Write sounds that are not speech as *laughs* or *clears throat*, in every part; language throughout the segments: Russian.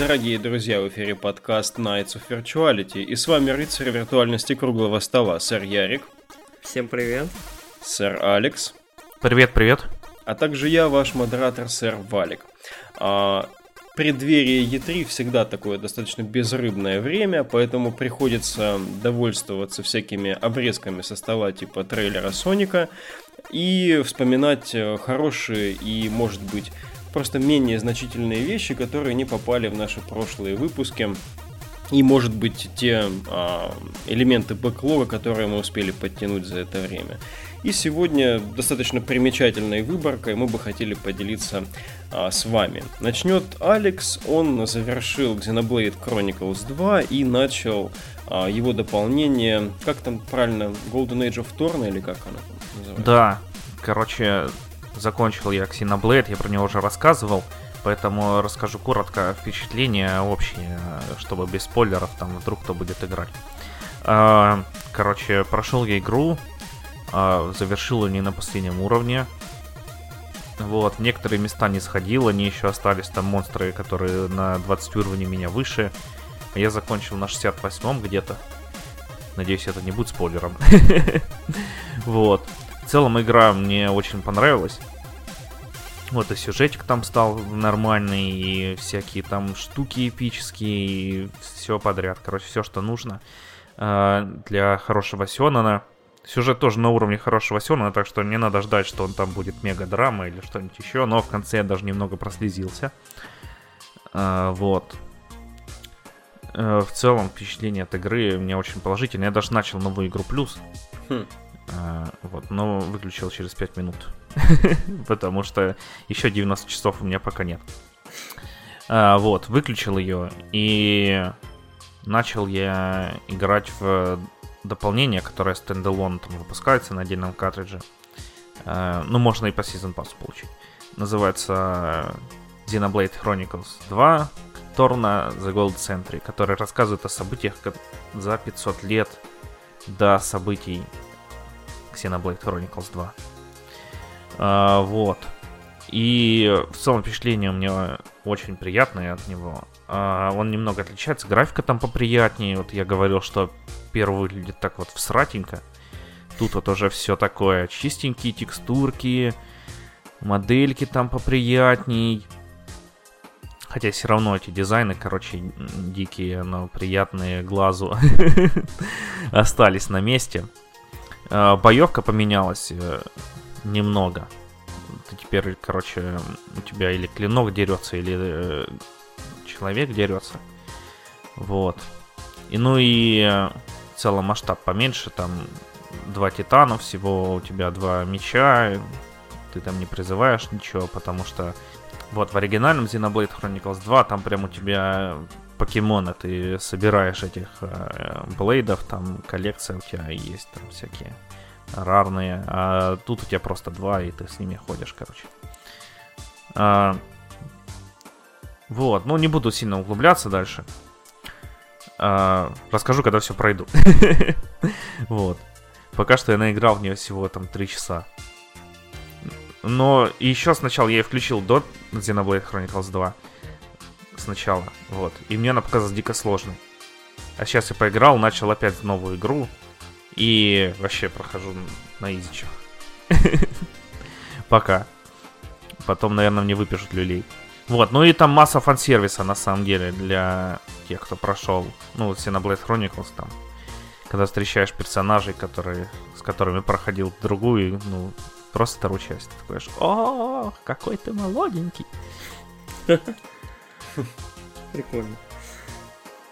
Дорогие друзья, в эфире подкаст Nights of Virtuality, и с вами рыцарь виртуальности круглого стола, сэр Ярик. Всем привет. Сэр Алекс. Привет, привет. А также я, ваш модератор, сэр Валик. А, преддверие E3 всегда такое достаточно безрыбное время, поэтому приходится довольствоваться всякими обрезками со стола типа трейлера Соника и вспоминать э, хорошие и, может быть, просто менее значительные вещи, которые не попали в наши прошлые выпуски. И, может быть, те а, элементы бэклога, которые мы успели подтянуть за это время. И сегодня достаточно примечательной выборкой мы бы хотели поделиться а, с вами. Начнет Алекс, он завершил Xenoblade Chronicles 2 и начал а, его дополнение, как там правильно, Golden Age of Thorn или как она там называется? Да, короче, закончил я Xenoblade, я про него уже рассказывал, поэтому расскажу коротко впечатления общие, чтобы без спойлеров, там вдруг кто будет играть. А, короче, прошел я игру, а, завершил ее не на последнем уровне. Вот, некоторые места не сходил, они еще остались там монстры, которые на 20 уровней меня выше. Я закончил на 68 где-то. Надеюсь, это не будет спойлером. *laughs* Вот. Целом игра мне очень понравилась. Вот и сюжетик там стал нормальный, и всякие там штуки эпические, и все подряд. Короче, все, что нужно э, для хорошего Сёнона. Сюжет тоже на уровне хорошего Сёнона, так что не надо ждать, что он там будет мега-драма или что-нибудь еще. Но в конце я даже немного прослезился. Э, вот. Э, в целом впечатление от игры меня очень положительное. Я даже начал новую игру плюс. Хм. А, вот, но выключил через 5 минут. *laughs* Потому что еще 90 часов у меня пока нет. А, вот, выключил ее и начал я играть в дополнение, которое стендалон там выпускается на отдельном картридже. А, ну, можно и по Season Pass получить. Называется Xenoblade Chronicles 2 Torna The Gold Century, который рассказывает о событиях за 500 лет до событий Xenoblade Chronicles 2. А, вот. И в целом впечатление у меня очень приятное от него. А, он немного отличается, графика там поприятнее. Вот я говорил, что первый выглядит так вот всратенько. Тут вот уже все такое чистенькие текстурки, модельки там поприятней. Хотя все равно эти дизайны, короче, дикие, но приятные глазу *laughs* остались на месте. А, боевка поменялась э, немного. Ты теперь, короче, у тебя или клинок дерется, или э, человек дерется. Вот. И ну и э, в целом масштаб поменьше, там два титана всего, у тебя два меча, ты там не призываешь ничего, потому что вот в оригинальном Xenoblade Chronicles 2 там прям у тебя покемоны, ты собираешь этих э, блейдов, там коллекция у тебя есть, там всякие рарные, а тут у тебя просто два, и ты с ними ходишь, короче. А, вот, ну не буду сильно углубляться дальше. А, расскажу, когда все пройду. *laughs* Вот. Пока что я наиграл в нее всего там 3 часа. Но еще сначала я включил до Xenoblade Chronicles 2 сначала, вот. И мне она показалась дико сложной. А сейчас я поиграл, начал опять новую игру. И вообще прохожу на изичах. *laughs* Пока. Потом, наверное, мне выпишут люлей. Вот, ну и там масса фан-сервиса, на самом деле, для тех, кто прошел, ну, Xenoblade Chronicles там. Когда встречаешь персонажей, которые, с которыми проходил другую, ну, просто вторую часть. Ты такой, о, какой ты молоденький. *laughs* *laughs* Прикольно.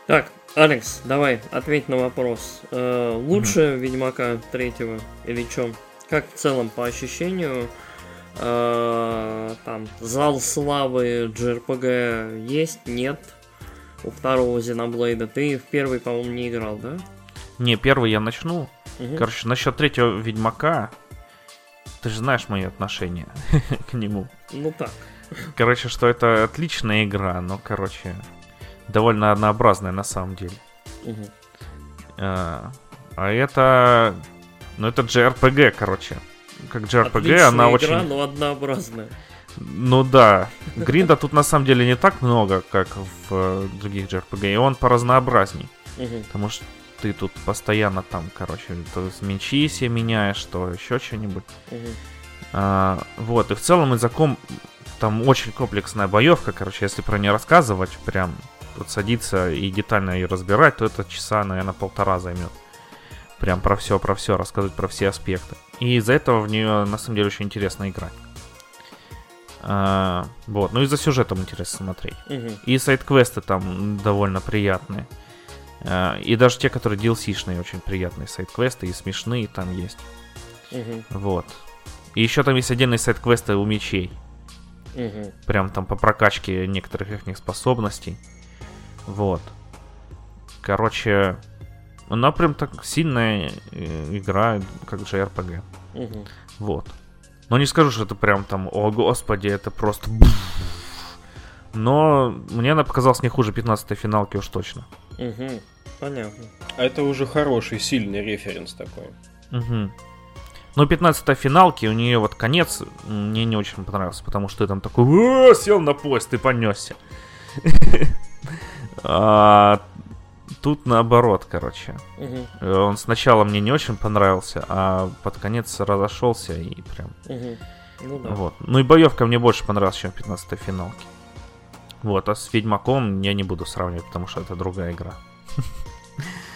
Так, Алекс, давай, ответь на вопрос. Э, лучше mm-hmm. Ведьмака третьего или чё? Как в целом по ощущению? Э, там, зал славы JRPG есть, нет? У второго Зеноблейда. Ты в первый, по-моему, не играл, да? Не, первый я начну. Угу. Короче, насчет третьего Ведьмака, ты же знаешь мои отношения *laughs* к нему. Ну так. Короче, что это отличная игра, но, короче, довольно однообразная на самом деле. Угу. А, а это... Ну, это JRPG, короче. Как JRPG, Отличная она игра, очень... но однообразная. Ну да, гринда тут на самом деле не так много, как в э, других JRPG, и он поразнообразней. Потому что ты тут постоянно там, короче, то мечи себе меняешь, то еще что-нибудь. Мгм. А, вот, и в целом языком там очень комплексная боевка, короче, если про нее рассказывать, прям вот садиться и детально ее разбирать, то это часа, наверное, полтора займет. Прям про все, про все, рассказывать про все аспекты. И из-за этого в нее, на самом деле, очень интересно играть. А, вот, ну и за сюжетом интересно смотреть. Мгм. И сайт-квесты там довольно приятные. А, И даже те, которые DLC-шные, очень приятные сайт-квесты, и смешные там есть. Мгм. Вот. И еще там есть отдельные сайт-квесты у мечей. Мгм. Прям там по прокачке некоторых их способностей. Вот. Короче, она прям так сильная э, игра, как же RPG. Мгм. Вот. Но не скажу, что это прям там, о господи, это просто... Но мне она показалась не хуже 15-й финалки уж точно. Мгм. Понятно. А это уже хороший, сильный референс такой. Угу. Но 15 финалки, у нее вот конец мне не очень понравился, потому что ты там такой «О, сел на поезд и понесся. *laughs* А Тут наоборот, короче. Он сначала мне не очень понравился, а под конец разошелся и прям. Ну да. вот. Ну и боевка мне больше понравилась, чем в 15 финалке. Вот, а с Ведьмаком я не буду сравнивать, потому что это другая игра. *laughs*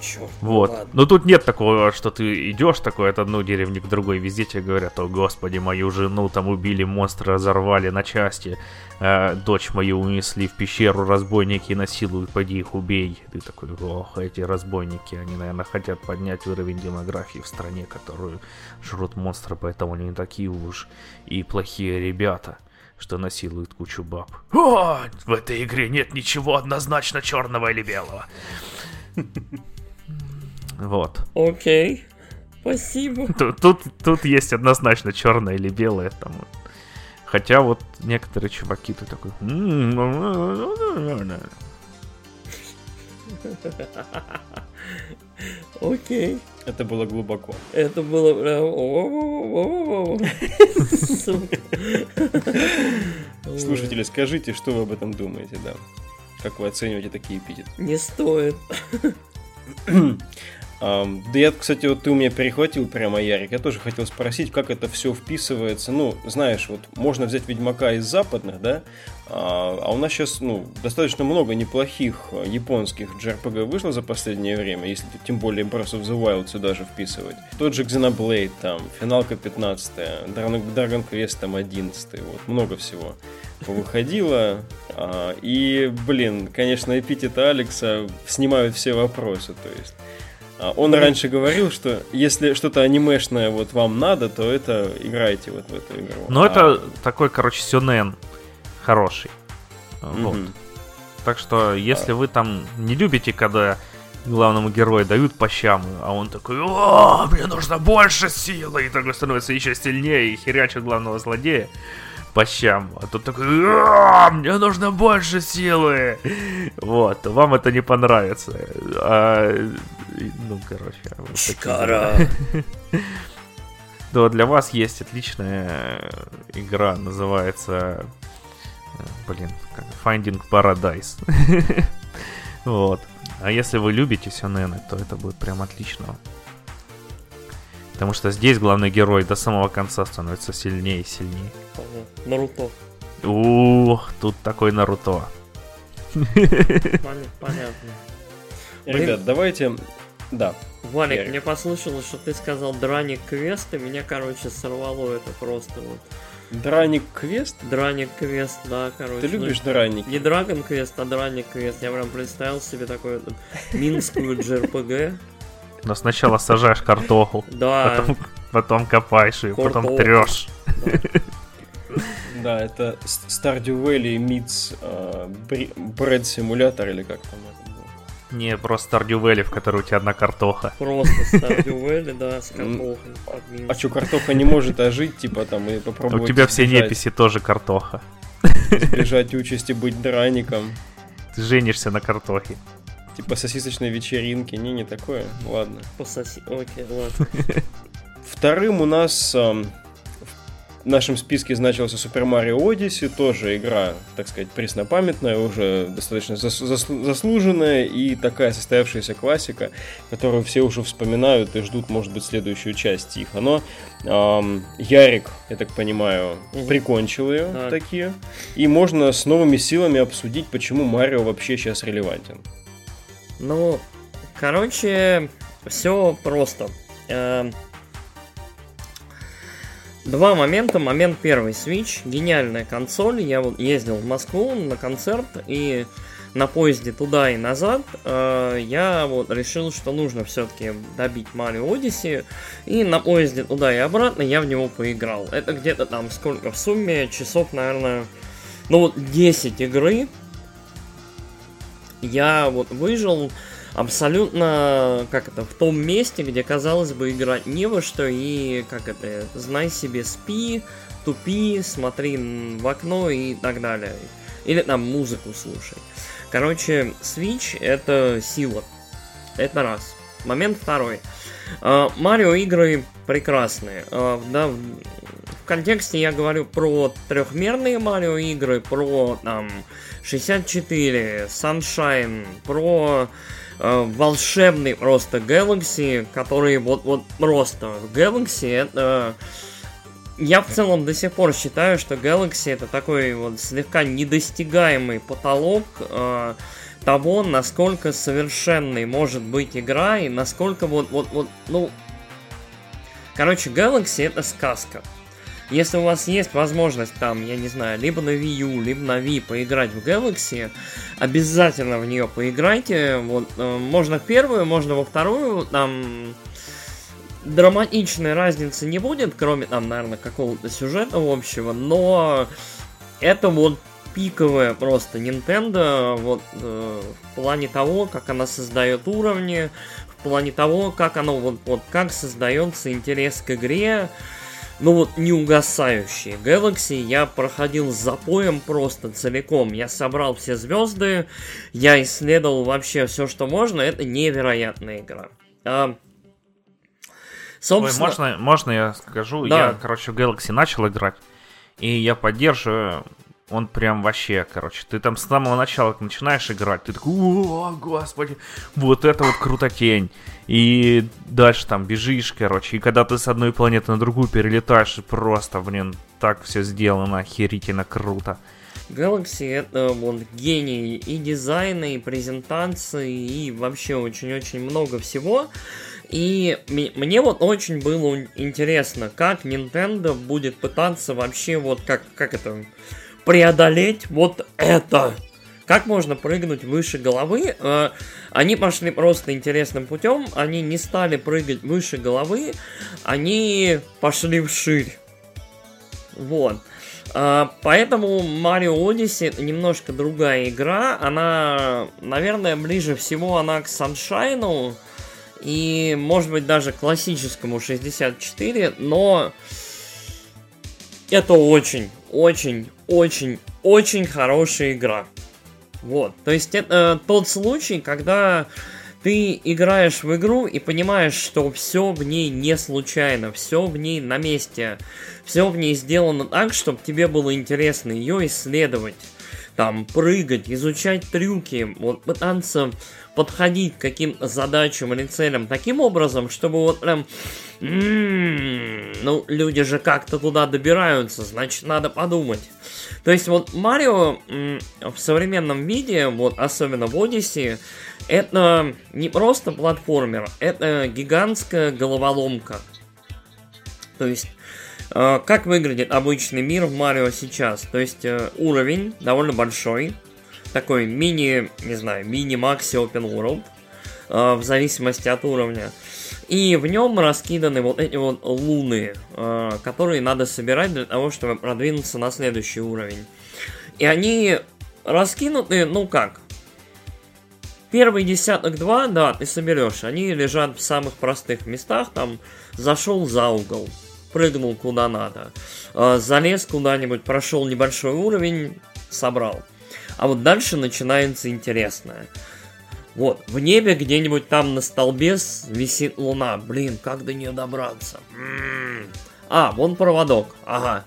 Чёрт, Вот. ладно. Но тут нет такого, что ты идешь такой от одной деревни к другой, везде тебе говорят, о господи, мою жену там убили, монстры разорвали на части, э, дочь мою унесли в пещеру, разбойники насилуют, пойди их убей. Ты такой, ох, эти разбойники, они, наверное, хотят поднять уровень демографии в стране, которую жрут монстры, поэтому они такие уж и плохие ребята что насилуют кучу баб. О, в этой игре нет ничего однозначно черного или белого. Вот. Окей. Спасибо. Тут, тут, тут есть однозначно черное или белое там. Хотя вот некоторые чуваки тут такой. Окей. Это было глубоко. Это было прям... *laughs* Слушатели, скажите, что вы об этом думаете, да? Как вы оцениваете такие эпитеты? Не стоит. *clears throat* Да я, кстати, вот ты у меня перехватил прямо, Ярик. Я тоже хотел спросить, как это все вписывается. Ну, знаешь, вот можно взять Ведьмака из западных, да? А, а у нас сейчас, ну, достаточно много неплохих а, японских JRPG вышло за последнее время, если тем более Breath of the Wild сюда же вписывать. Тот же Xenoblade там, Финалка 15 Dragon, Dragon Quest там 11 вот, много всего выходило. А, и, блин, конечно, эпитеты Алекса снимают все вопросы, то есть. А, Он раньше говорил, что если что-то анимешное вот вам надо, то это играйте вот в эту игру. Ну, А, это такой, короче, сюнен хороший. Вот. мгм. Так что, если вы там не любите, когда главному герою дают по щам, а он такой, о, мне нужно больше силы, и такой становится еще сильнее и херячит главного злодея по щам. А тут такой, «А, мне нужно больше силы. Вот, вам это не понравится. А, ну, короче. вот такие Чикара. *laughs* да, для вас есть отличная игра, называется, э, блин, Finding Paradise. *laughs* Вот. А если вы любите сюнены, то это будет прям отлично. Потому что здесь главный герой до самого конца становится сильнее и сильнее. Наруто. Ух, тут такой Наруто. Поня- Понятно. Ребят, давайте... Да, Валик, мне послышалось, что ты сказал Драник Квест, и меня, короче, сорвало это просто вот. Драник Квест? Драник Квест, да, короче. Ты ну, любишь драники? Не Драгон Квест, а Драник Квест. Я прям представил себе такой вот минскую JRPG. Но сначала сажаешь картоху, Да, потом, потом копаешь ее, потом трешь. Да, это Stardew Valley meets э, Bread Simulator или как там это. Не, просто Stardew Valley, в которой у тебя одна картоха. просто Stardew *laughs* Valley, да, с картохой. А что, картоха не может ожить, типа там и У попробовать тебя все неписи тоже картоха. избежать участи быть драником. Ты женишься на картохе. Типа сосисочной вечеринки. Не, не такое. Ладно. Пососи. Окей, ладно. *laughs* Вторым у нас в нашем списке значился Super Mario Odyssey, тоже игра, так сказать, преснопамятная, уже достаточно зас- зас- заслуженная и такая состоявшаяся классика, которую все уже вспоминают и ждут, может быть, следующую часть тихо. Но эм, Ярик, я так понимаю, угу. прикончил ее так. такие, и можно с новыми силами обсудить, почему Марио вообще сейчас релевантен. Ну, короче, все просто. Эм, Два момента. Момент первый. Switch. Гениальная консоль. Я вот ездил в Москву на концерт и на поезде туда и назад э, я вот решил, что нужно все-таки добить Mario Odyssey. И на поезде туда и обратно я в него поиграл. Это где-то там сколько в сумме? Часов, наверное, ну вот 10 игры. Я вот выжил абсолютно, как это, в том месте, где, казалось бы, играть не во что, и, как это, знай себе, спи, тупи, смотри в окно и так далее. Или там музыку слушай. Короче, Switch это сила. Это раз. Момент второй. А, Марио игры прекрасные. А, да, в контексте я говорю про трехмерные Марио игры, про там 64, Sunshine, про э, волшебный просто Galaxy, который вот, вот просто Galaxy это... Я в целом до сих пор считаю, что Galaxy это такой вот слегка недостигаемый потолок э, того, насколько совершенной может быть игра и насколько вот, вот, вот, ну... Короче, Galaxy это сказка. Если у вас есть возможность там, я не знаю, либо на Wii U, либо на Wii поиграть в Galaxy, обязательно в нее поиграйте. Вот, э, можно в первую, можно во вторую, там драматичной разницы не будет, кроме там, наверное, какого-то сюжета общего, но это вот пиковая просто Nintendo вот э, в плане того, как она создает уровни, в плане того, как оно вот, вот как создается интерес к игре, ну вот не угасающие. Galaxy я проходил с запоем просто целиком. Я собрал все звезды, я исследовал вообще все, что можно. Это невероятная игра. А, собственно... Ой, можно, можно я скажу? Да. Я, короче, в Galaxy начал играть, и я поддерживаю он прям вообще, короче, ты там с самого начала начинаешь играть, ты такой, о, господи, вот это вот крутотень. И дальше там бежишь, короче, и когда ты с одной планеты на другую перелетаешь, просто, блин, так все сделано, охерительно круто. Galaxy это вот гений и дизайна, и презентации, и вообще очень-очень много всего. И мне вот очень было интересно, как Nintendo будет пытаться вообще вот как, как это преодолеть вот это. Как можно прыгнуть выше головы? Э, они пошли просто интересным путем. Они не стали прыгать выше головы. Они пошли вширь. Вот. Uh, поэтому Mario Odyssey немножко другая игра. Она, наверное, ближе всего она к Sunshine и, может быть, даже классическому 64, но это очень, очень, очень, очень хорошая игра. Вот, то есть это тот случай, когда ты играешь в игру и понимаешь, что все в ней не случайно, все в ней на месте, все в ней сделано так, чтобы тебе было интересно ее исследовать, там, прыгать, изучать трюки, вот пытаться подходить к каким-то задачам или целям таким образом, чтобы вот прям м-м, ну, люди же как-то туда добираются, значит, надо подумать. То есть вот Марио в современном виде, вот особенно в Odyssey, это не просто платформер, это гигантская головоломка. То есть, э, как выглядит обычный мир в Марио сейчас? То есть, э, уровень довольно большой, такой мини, не знаю, мини-макси open world, э, в зависимости от уровня. И в нем раскиданы вот эти вот луны, э, которые надо собирать для того, чтобы продвинуться на следующий уровень. И они раскинуты, ну как, Первый десяток два, да, ты соберешь. Они лежат в самых простых местах. Там зашел за угол, прыгнул куда надо, э, залез куда-нибудь, прошел небольшой уровень, собрал. А вот дальше начинается интересное. Вот, в небе где-нибудь там на столбе висит луна. Блин, как до нее добраться? М-м-м. А, вон проводок. Ага.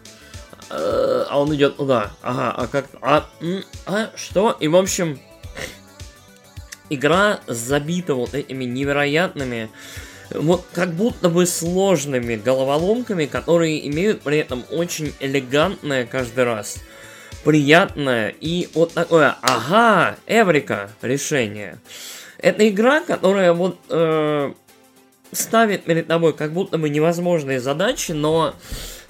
Э, а он идет туда. Ага, а как... А, а что? И, в общем, игра забита вот этими невероятными вот как будто бы сложными головоломками, которые имеют при этом очень элегантное каждый раз, приятное и вот такое, ага, Эврика решение. Это игра, которая вот э, ставит перед тобой как будто бы невозможные задачи, но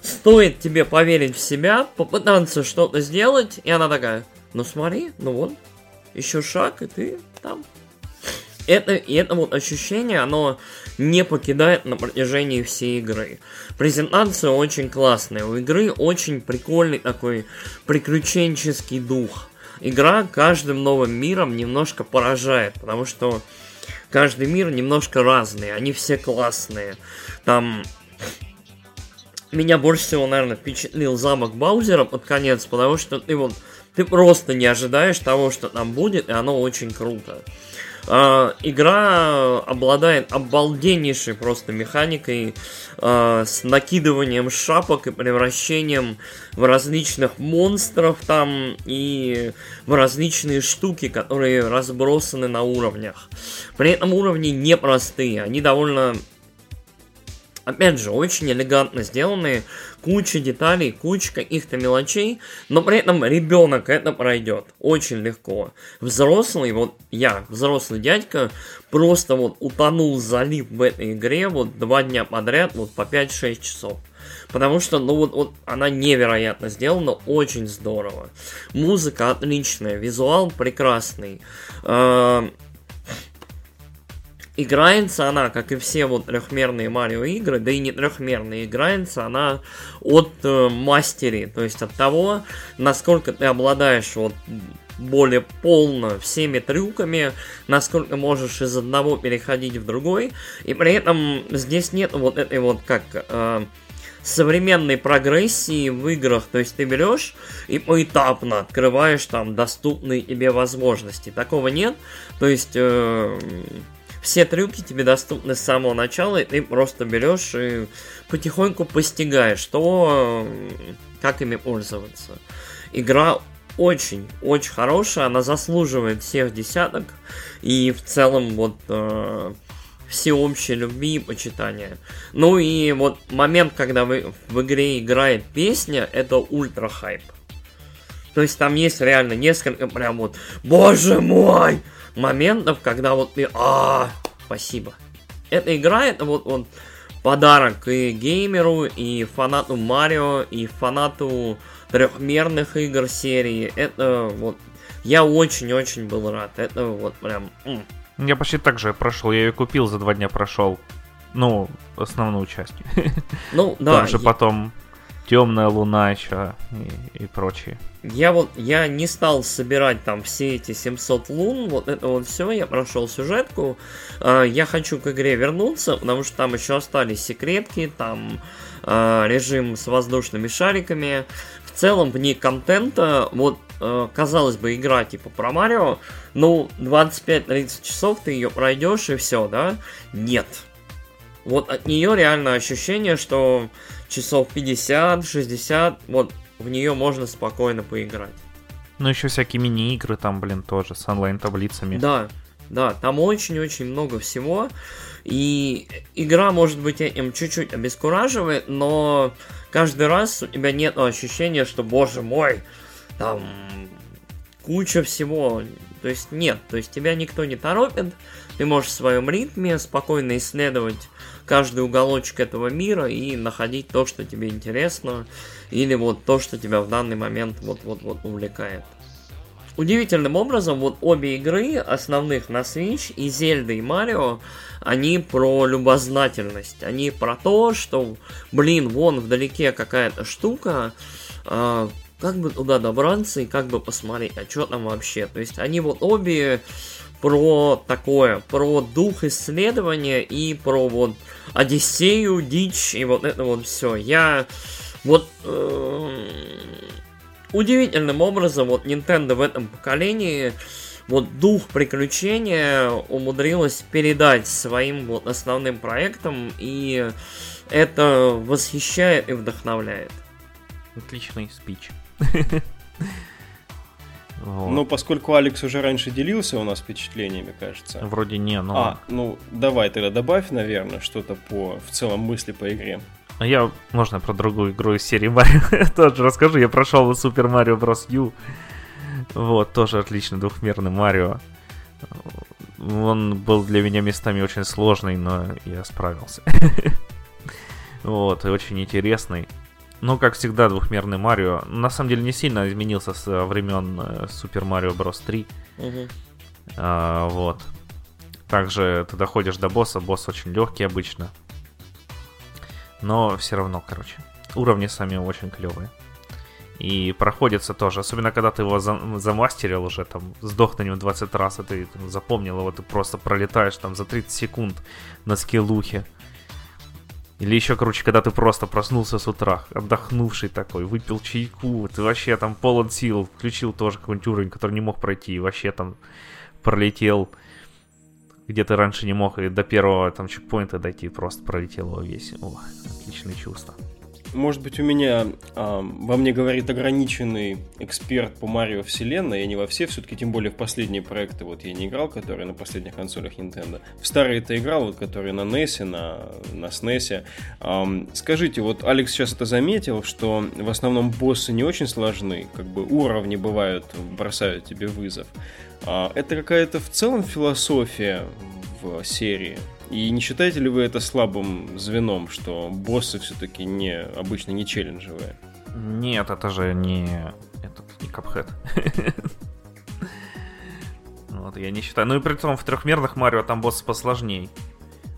стоит тебе поверить в себя, попытаться что-то сделать, и она такая, ну смотри, ну вот, еще шаг, и ты там. Это, и это вот ощущение, оно не покидает на протяжении всей игры. Презентация очень классная, у игры очень прикольный такой приключенческий дух. Игра каждым новым миром немножко поражает, потому что каждый мир немножко разный, они все классные. Там меня больше всего, наверное, впечатлил замок Баузера под конец, потому что ты вот ты просто не ожидаешь того, что там будет, и оно очень круто. Uh, игра обладает обалденнейшей просто механикой uh, с накидыванием шапок и превращением в различных монстров там и в различные штуки, которые разбросаны на уровнях. При этом уровни непростые, они довольно Опять же, очень элегантно сделанные, куча деталей, куча каких-то мелочей, но при этом ребенок это пройдет очень легко. Взрослый, вот я, взрослый дядька, просто вот утонул, залип в этой игре вот два дня подряд, вот по 5-6 часов. Потому что, ну вот, вот она невероятно сделана, очень здорово. Музыка отличная, визуал прекрасный. Э Играется она, как и все вот трехмерные Марио игры, да и не трехмерные, играется она от э, мастери, то есть от того, насколько ты обладаешь вот более полно всеми трюками, насколько можешь из одного переходить в другой, и при этом здесь нет вот этой вот как э, современной прогрессии в играх, то есть ты берешь и поэтапно открываешь там доступные тебе возможности, такого нет, то есть э, все трюки тебе доступны с самого начала, и ты просто берешь и потихоньку постигаешь, что, как ими пользоваться. Игра очень-очень хорошая, она заслуживает всех десяток, и в целом вот э, всеобщей любви и почитания. Ну и вот момент, когда вы, в игре играет песня, это ультра хайп. То есть там есть реально несколько прям вот, боже мой, моментов, когда вот ты, а, спасибо. Эта игра, это вот, вот подарок и геймеру, и фанату Марио, и фанату трехмерных игр серии. Это вот, я очень-очень был рад. Это вот прям... Я почти так же прошел, я ее купил, за два дня прошел. Ну, основную часть. Ну, да. Там же я... потом темная луна еще и, и прочее. Я вот, я не стал собирать там все эти 700 лун, вот это вот все, я прошел сюжетку. А, я хочу к игре вернуться, потому что там еще остались секретки, там а, режим с воздушными шариками. В целом в ней контента, вот, а, казалось бы, игра типа про Марио, ну, 25-30 часов ты ее пройдешь и все, да? Нет. Вот от нее реально ощущение, что часов 50-60, вот в нее можно спокойно поиграть. Ну, еще всякие мини-игры там, блин, тоже с онлайн-таблицами. Да, да, там очень-очень много всего. И игра, может быть, этим чуть-чуть обескураживает, но каждый раз у тебя нет ощущения, что, боже мой, там куча всего. То есть нет, то есть тебя никто не торопит, ты можешь в своем ритме спокойно исследовать каждый уголочек этого мира и находить то, что тебе интересно, или вот то, что тебя в данный момент вот-вот-вот увлекает. Удивительным образом, вот обе игры, основных на Switch, и Зельда, и Марио, они про любознательность. Они про то, что, блин, вон вдалеке какая-то штука, э, как бы туда добраться и как бы посмотреть, а что там вообще. То есть они вот обе про такое, про дух исследования и про вот Одиссею, дичь и вот это вот все. Я вот э, удивительным образом вот Nintendo в этом поколении вот дух приключения умудрилась передать своим вот основным проектам, и это восхищает и вдохновляет. Отличный спич. *laughs* Вот. Ну, поскольку Алекс уже раньше делился у нас впечатлениями, кажется. Вроде не, но... А, ну, давай тогда добавь, наверное, что-то по, в целом мысли по игре. А я, можно про другую игру из серии Марио *laughs* тоже расскажу. Я прошел Super Mario Bros. U. Вот, тоже отличный двухмерный Марио. Он был для меня местами очень сложный, но я справился. *laughs* Вот, и очень интересный. Ну, как всегда, двухмерный Марио. На самом деле не сильно изменился с э, времен э, Super Mario Bros. 3. Угу. А, вот. Также ты доходишь до босса. Босс очень легкий обычно. Но все равно, короче. Уровни сами очень клевые. И проходится тоже. Особенно, когда ты его замастерил уже, там, сдох на нем 20 раз, и ты там, запомнил его, ты просто пролетаешь там за 30 секунд на скиллухе. Или еще, короче, когда ты просто проснулся с утра, отдохнувший такой, выпил чайку, ты вообще там полон сил, включил тоже какой-нибудь уровень, который не мог пройти, и вообще там пролетел, где ты раньше не мог, и до первого там чекпоинта дойти, просто пролетел его весь. О, отличные чувства может быть, у меня а, во мне говорит ограниченный эксперт по Марио вселенной, я не во все, все-таки тем более в последние проекты вот я не играл, которые на последних консолях Nintendo. В старые это играл, вот которые на NES, на, на SNES. А, скажите, вот Алекс сейчас это заметил, что в основном боссы не очень сложны, как бы уровни бывают, бросают тебе вызов. А, это какая-то в целом философия в серии? И не считаете ли вы это слабым звеном, что боссы все-таки не, обычно не челленджевые? Нет, это же не этот не капхед. *laughs* Вот, я не считаю. Ну и при том в трехмерных Марио там боссы посложней.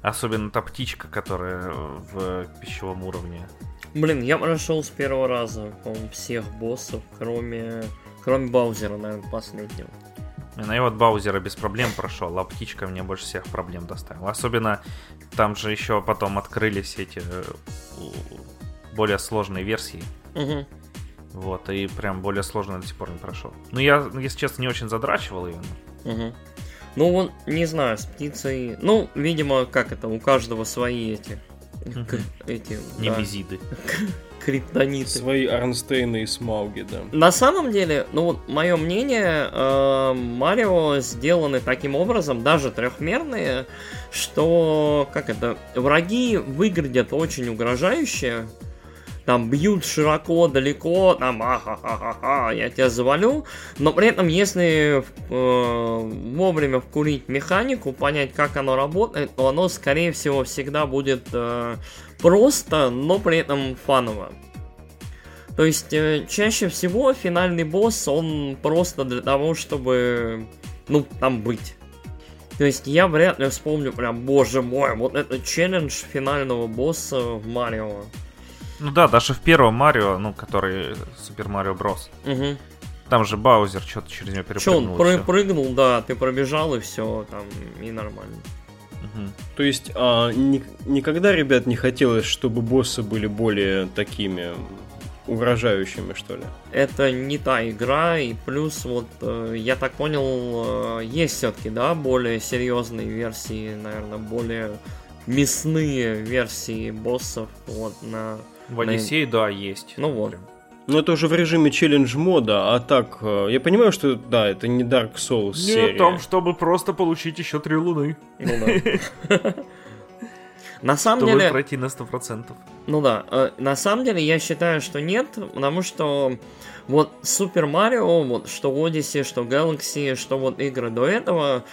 Особенно та птичка, которая в пищевом уровне. Блин, я прошел с первого раза, по-моему, всех боссов, кроме, кроме Баузера, наверное, последнего. На я вот Баузера без проблем прошел, а птичка мне больше всех проблем доставила. Особенно там же еще потом открылись эти э, более сложные версии. Угу. Вот, и прям более сложно до сих пор не прошел. Ну, я, если честно, не очень задрачивал ее. Угу. Ну, он, не знаю, с птицей... Ну, видимо, как это, у каждого свои эти... Угу. эти Немезиды. Да. *laughs* криптониты. Свои Арнстейны и Смауги, да. На самом деле, ну вот мое мнение, э, Марио сделаны таким образом, даже трехмерные, что, как это, враги выглядят очень угрожающе, там бьют широко, далеко, там ахахахаха, я тебя завалю, но при этом, если э, вовремя вкурить механику, понять, как оно работает, то оно, скорее всего, всегда будет э, просто, но при этом фаново. То есть, э, чаще всего финальный босс, он просто для того, чтобы, ну, там быть. То есть, я вряд ли вспомню прям, боже мой, вот это челлендж финального босса в Марио. Ну да, даже в первом Марио, ну, который Супер Марио Брос. Угу. Там же Баузер что-то через него перепрыгнул. Че, он прыгнул, да, ты пробежал и все, там, и нормально. Угу. То есть а, ни, никогда, ребят, не хотелось, чтобы боссы были более такими угрожающими, что ли? Это не та игра, и плюс вот, э, я так понял, э, есть все-таки, да, более серьезные версии, наверное, более мясные версии боссов вот на... В Одиссее, на... да, есть. Ну вот. Ну, это уже в режиме челлендж мода, а так, э, я понимаю, что, да, это не Dark Souls Нет, серия. там, чтобы просто получить еще три луны. Ну да. *laughs* На самом деле... пройти на 100%. Ну да, э, на самом деле я считаю, что нет, потому что вот Супер Марио, вот что Odyssey, что Galaxy, что вот игры до этого,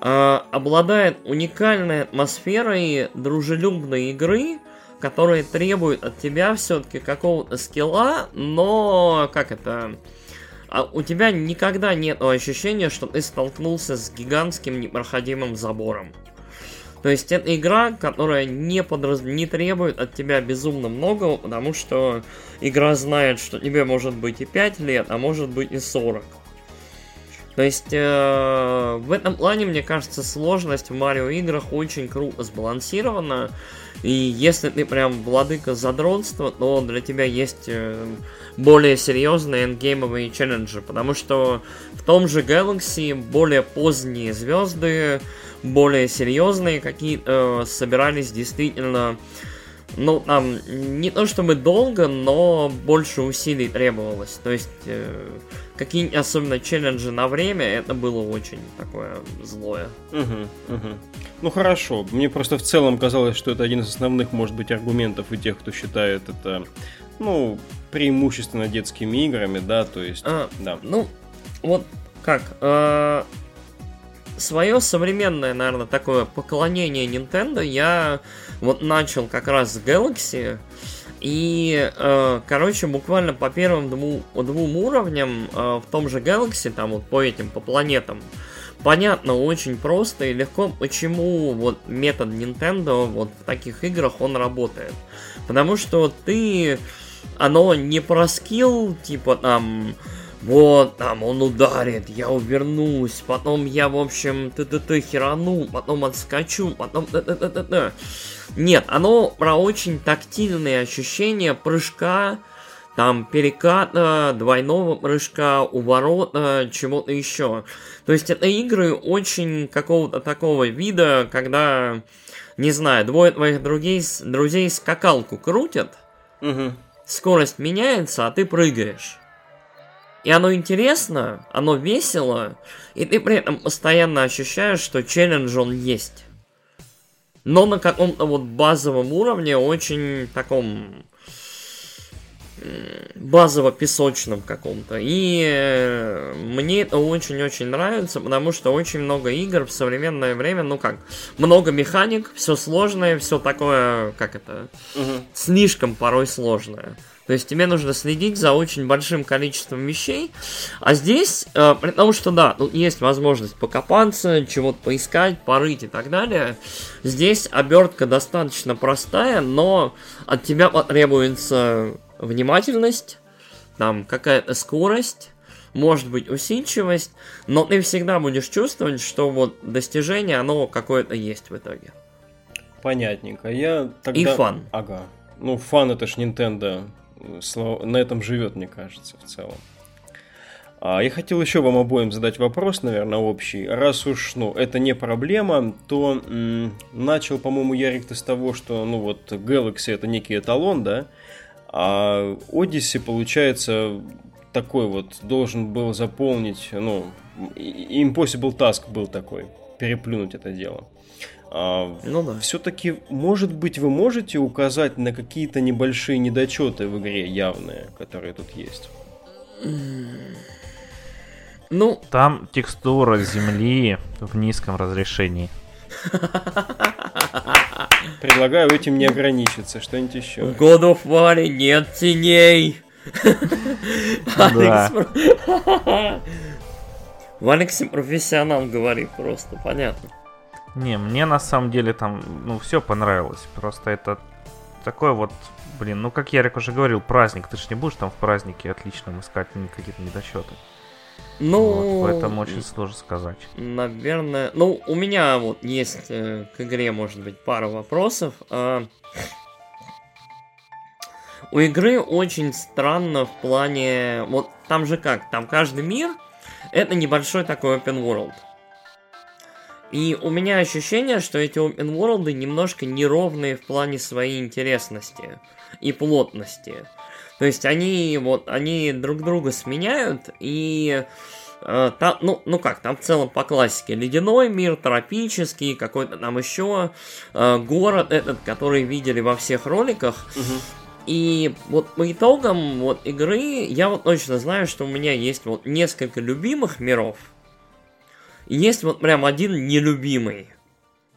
э, обладает уникальной атмосферой дружелюбной игры, которые требуют от тебя все-таки какого-то скилла, но как это... А у тебя никогда нет ощущения, что ты столкнулся с гигантским непроходимым забором. То есть это игра, которая не, подраз... не требует от тебя безумно много, потому что игра знает, что тебе может быть и 5 лет, а может быть и 40. То есть э, в этом плане, мне кажется, сложность в Марио играх очень круто сбалансирована. И если ты прям владыка задротства, то для тебя есть э, более серьезные эндгеймовые челленджи, потому что в том же Galaxy более поздние звезды, более серьезные какие-то э, собирались действительно ну, там, не то чтобы долго, но больше усилий требовалось. То есть, э, какие особенно челленджи на время, это было очень такое злое. Угу, угу. Ну хорошо, мне просто в целом казалось, что это один из основных, может быть, аргументов у тех, кто считает это, ну, преимущественно детскими играми, да, то есть, а, да. Ну, вот как, э, свое современное, наверное, такое поклонение Nintendo я вот начал как раз с Galaxy, и, э, короче, буквально по первым двум, двум уровням э, в том же Galaxy, там вот по этим, по планетам, понятно очень просто и легко, почему вот метод Nintendo вот в таких играх он работает. Потому что ты, оно не про скилл, типа там, вот, там, он ударит, я увернусь, потом я, в общем, ты-ты-ты херану, потом отскочу, потом ты-ты-ты-ты. Нет, оно про очень тактильные ощущения прыжка, там, переката, двойного прыжка, уворота, чего-то еще. То есть это игры очень какого-то такого вида, когда, не знаю, двое твоих друзей, друзей скакалку крутят, угу. скорость меняется, а ты прыгаешь. И оно интересно, оно весело, и ты при этом постоянно ощущаешь, что челлендж он есть. Но на каком-то вот базовом уровне, очень таком базово-песочном каком-то. И э, мне это очень-очень нравится, потому что очень много игр в современное время, ну как, много механик, все сложное, все такое, как это, угу. слишком порой сложное. То есть тебе нужно следить за очень большим количеством вещей. А здесь, э, при том, что да, тут есть возможность покопаться, чего-то поискать, порыть и так далее. Здесь обертка достаточно простая, но от тебя потребуется внимательность, там какая-то скорость, может быть усидчивость, но ты всегда будешь чувствовать, что вот достижение, оно какое-то есть в итоге. Понятненько. Я тогда... И фан. Ага. Ну, фан это ж Nintendo на этом живет, мне кажется, в целом. А я хотел еще вам обоим задать вопрос, наверное, общий. Раз уж, ну, это не проблема, то м- начал, по-моему, Ярик ты с того, что, ну, вот, Galaxy это некий эталон, да, а Odyssey, получается, такой вот, должен был заполнить, ну, Impossible Task был такой, переплюнуть это дело. А, ну да. Все-таки, может быть, вы можете указать на какие-то небольшие недочеты в игре явные, которые тут есть? Ну, там текстура земли в низком разрешении. Предлагаю этим не ограничиться. Что-нибудь еще? В God of War нет теней. *laughs* Алексе *laughs* профессионал говорит просто, понятно. Не, мне на самом деле там, ну, все понравилось. Просто это такой вот, блин, ну, как Ярик уже говорил, праздник. Ты же не будешь там в празднике отличном искать какие-то недочеты. Ну, вот, поэтому очень сложно сказать. Наверное, ну, у меня вот есть э, к игре, может быть, пара вопросов. Э, у игры очень странно в плане, вот там же как, там каждый мир это небольшой такой open world. И у меня ощущение, что эти open world немножко неровные в плане своей интересности и плотности. То есть они вот они друг друга сменяют и э, там, ну, ну как, там в целом по классике ледяной мир, тропический, какой-то там еще э, город этот, который видели во всех роликах. Угу. И вот по итогам вот игры я вот точно знаю, что у меня есть вот несколько любимых миров, есть вот прям один нелюбимый.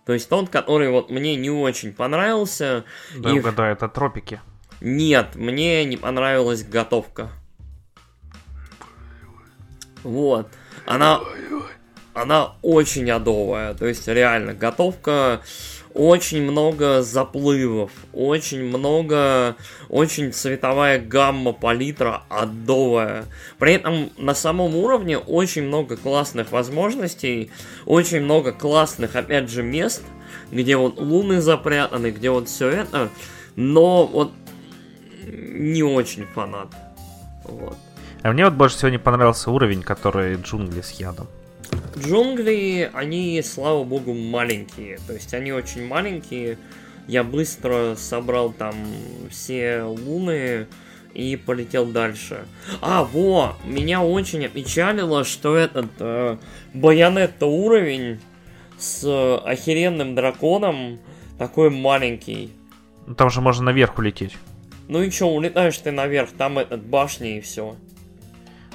То есть тот, который вот мне не очень понравился. Да, и... угадаю, это тропики. Нет, мне не понравилась готовка. Вот. Она... Она очень адовая. То есть, реально, готовка очень много заплывов, очень много, очень цветовая гамма, палитра адовая. При этом на самом уровне очень много классных возможностей, очень много классных, опять же, мест, где вот луны запрятаны, где вот все это, но вот не очень фанат. Вот. А мне вот больше всего не понравился уровень, который джунгли с ядом. Джунгли, они, слава богу, маленькие. То есть они очень маленькие. Я быстро собрал там все луны и полетел дальше. А, во! Меня очень опечалило, что этот э, Байонетта уровень с охеренным драконом такой маленький. Ну, Там же можно наверх улететь. Ну и чё, улетаешь ты наверх, там этот башни и все.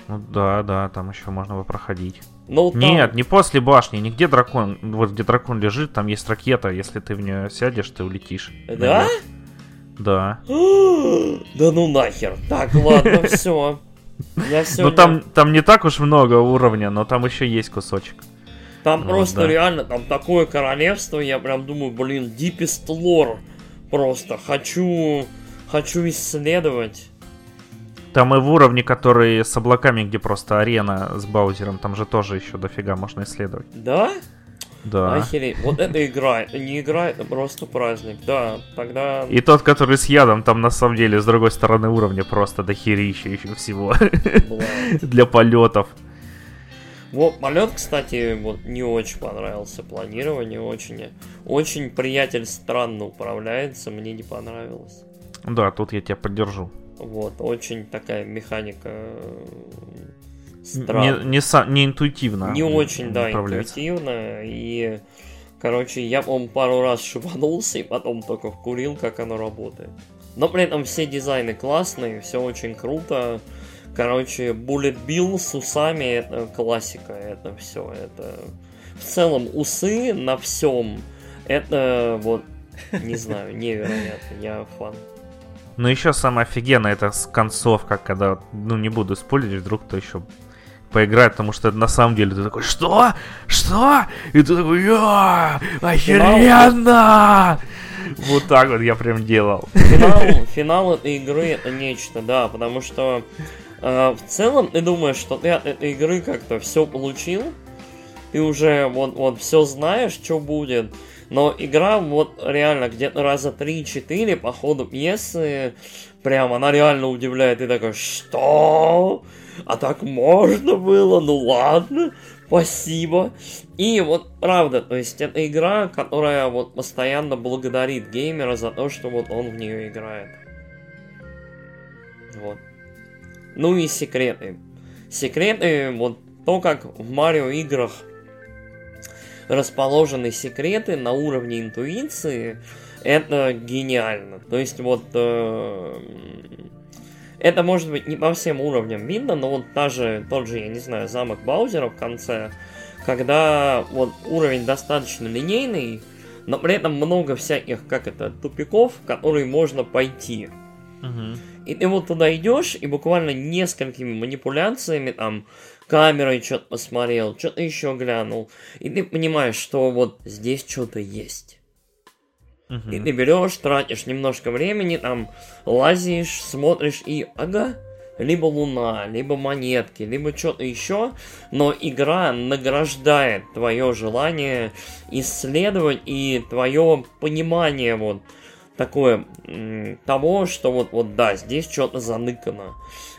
Ну да, да, там еще можно бы проходить. Ну, там- Нет, не после башни, нигде дракон. Вот где дракон лежит, там есть ракета. Если ты в нее сядешь, ты улетишь. Да? Да. *gasps* Да ну нахер. Так, ладно, *laughs* все. Я Ну там, там не так уж много уровня, но там еще есть кусочек. Там Ну, просто да. реально, там такое королевство, я прям думаю, блин, deepest lore. Просто хочу, хочу исследовать. Там и в уровне, который с облаками, где просто арена с Баузером, там же тоже еще дофига можно исследовать. Да? Да. Охереть. Вот это игра, не игра, это просто праздник. Да, тогда... И тот, который с ядом, там на самом деле с другой стороны уровня просто дохерища еще всего для полетов. Вот полет, кстати, вот не очень понравился. Планирование очень... Очень приятель странно управляется, мне не понравилось. Да, тут я тебя поддержу. Вот, очень такая механика э, Не, странная. не, са- не интуитивно. Не очень, да, интуитивно. И, короче, я, по пару раз шибанулся и потом только вкурил, как оно работает. Но при этом все дизайны классные, все очень круто. Короче, Bullet Bill с усами это классика, это все. Это в целом усы на всем. Это вот, не знаю, невероятно. Я фан. Но еще самое офигенное, это с концовка, когда, ну, не буду спойлерить, вдруг кто еще поиграет, потому что на самом деле ты такой, что? Что? И ты такой, «Я! охеренно! Вот так вот я прям делал. Финал, финал этой игры это нечто, да, потому что э, в целом ты думаешь, что ты от этой игры как-то все получил, ты уже вот, вот все знаешь, что будет, но игра вот реально где-то раза 3-4 по ходу пьесы, прям она реально удивляет, ты такой, что? А так можно было? Ну ладно, спасибо. И вот правда, то есть это игра, которая вот постоянно благодарит геймера за то, что вот он в нее играет. Вот. Ну и секреты. Секреты, вот то, как в Марио играх расположены секреты на уровне интуиции, это гениально. То есть вот э, это может быть не по всем уровням видно, но вот та же, тот же, я не знаю, замок Баузера в конце, когда вот уровень достаточно линейный, но при этом много всяких, как это, тупиков, в которые можно пойти. И ты вот туда идешь, и буквально несколькими манипуляциями, там, камерой что-то посмотрел, что-то еще глянул, и ты понимаешь, что вот здесь что-то есть. И ты берешь, тратишь немножко времени, там, лазишь, смотришь и, ага, либо луна, либо монетки, либо что-то еще, но игра награждает твое желание исследовать и твое понимание вот такое того, что вот, вот да, здесь что-то заныкано.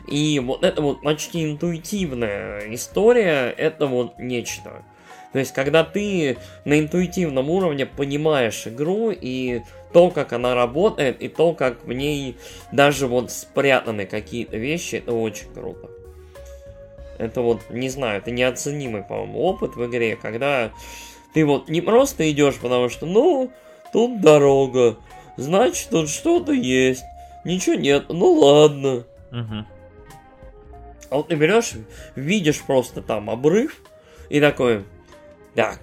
И вот это вот почти интуитивная история, это вот нечто. То есть, когда ты на интуитивном уровне понимаешь игру и то, как она работает, и то, как в ней даже вот спрятаны какие-то вещи, это очень круто. Это вот, не знаю, это неоценимый, по-моему, опыт в игре, когда ты вот не просто идешь, потому что, ну, тут дорога, значит, тут что-то есть, ничего нет, ну ладно. Мгм. А вот ты берешь, видишь просто там обрыв, и такой, так,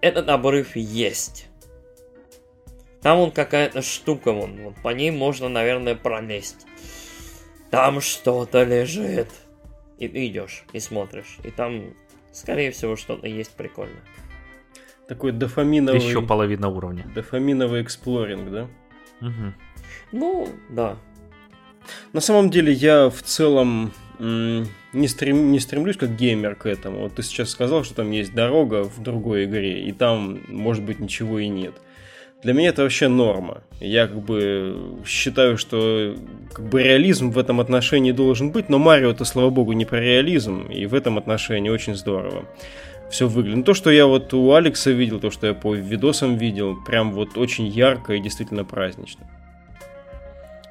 этот обрыв есть. Там вон какая-то штука, вон, вот по ней можно, наверное, пролезть. Там что-то лежит. И ты идешь и смотришь. И там, скорее всего, что-то есть прикольно. Такой дофаминовый... Еще половина уровня. Дофаминовый эксплоринг, да? Угу. Ну, да. На самом деле я в целом не, стрем, не стремлюсь как геймер к этому. Вот ты сейчас сказал, что там есть дорога в другой игре, и там, может быть, ничего и нет. Для меня это вообще норма. Я как бы считаю, что как бы реализм в этом отношении должен быть, но Марио это, слава богу, не про реализм, и в этом отношении очень здорово все выглядит. Ну, то, что я вот у Алекса видел, то, что я по видосам видел, прям вот очень ярко и действительно празднично.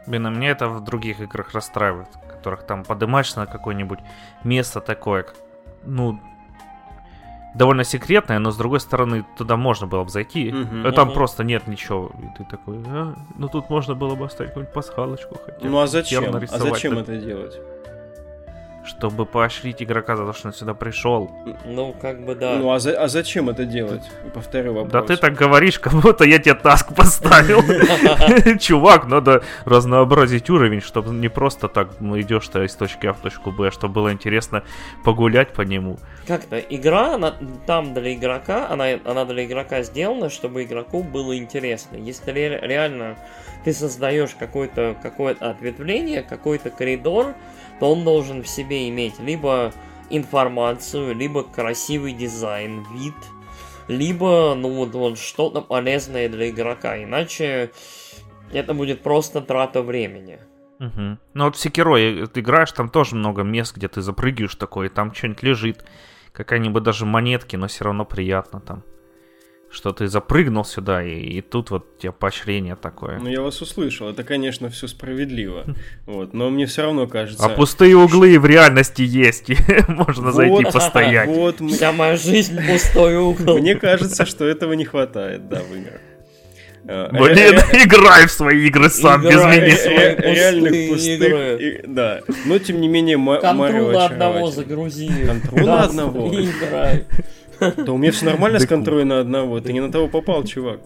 Блин, а мне это в других играх расстраивает, которых там подымаешь на какое-нибудь место такое, ну, довольно секретное, но с другой стороны туда можно было бы зайти, угу, а там угу. просто нет ничего, и ты такой, а, ну тут можно было бы оставить какую-нибудь пасхалочку хотя Ну а зачем? А зачем это делать? Чтобы поощрить игрока за то, что он сюда пришел. Ну, как бы да. Ну, а, за, а зачем это делать? Повторю вопрос. Да ты так говоришь, как будто я тебе таск поставил. *laughs* Чувак, надо разнообразить уровень, чтобы не просто так ну, идешь ты из точки А в точку Б, чтобы было интересно погулять по нему. Как-то игра, она там для игрока, она, она для игрока сделана, чтобы игроку было интересно. Если реально ты создаешь какое-то какое ответвление, какой-то коридор, то он должен в себе иметь либо информацию, либо красивый дизайн, вид, либо, ну, вот, вот что-то полезное для игрока. Иначе это будет просто трата времени. Угу. Ну вот в Секиро ты играешь, там тоже много мест, где ты запрыгиваешь такое, и там что-нибудь лежит. Какая-нибудь даже монетки, но все равно приятно там что ты запрыгнул сюда, и, и тут вот у тебя поощрение такое. Ну, я вас услышал, это, конечно, все справедливо, вот, но мне все равно кажется... А пустые углы в реальности есть, *laughs* можно зайти *laughs* постоять. Вот, Вся моя жизнь пустой угол. Мне кажется, что этого не хватает, да, в играх. Э, Блин, играй в свои игры сам, без меня. Реальных пустых, да. Но, тем не менее, Марио на одного загрузи. Контрол на одного? *laughs* Играй. Да у меня все нормально с контролем на одного. Ты не на того попал, чувак.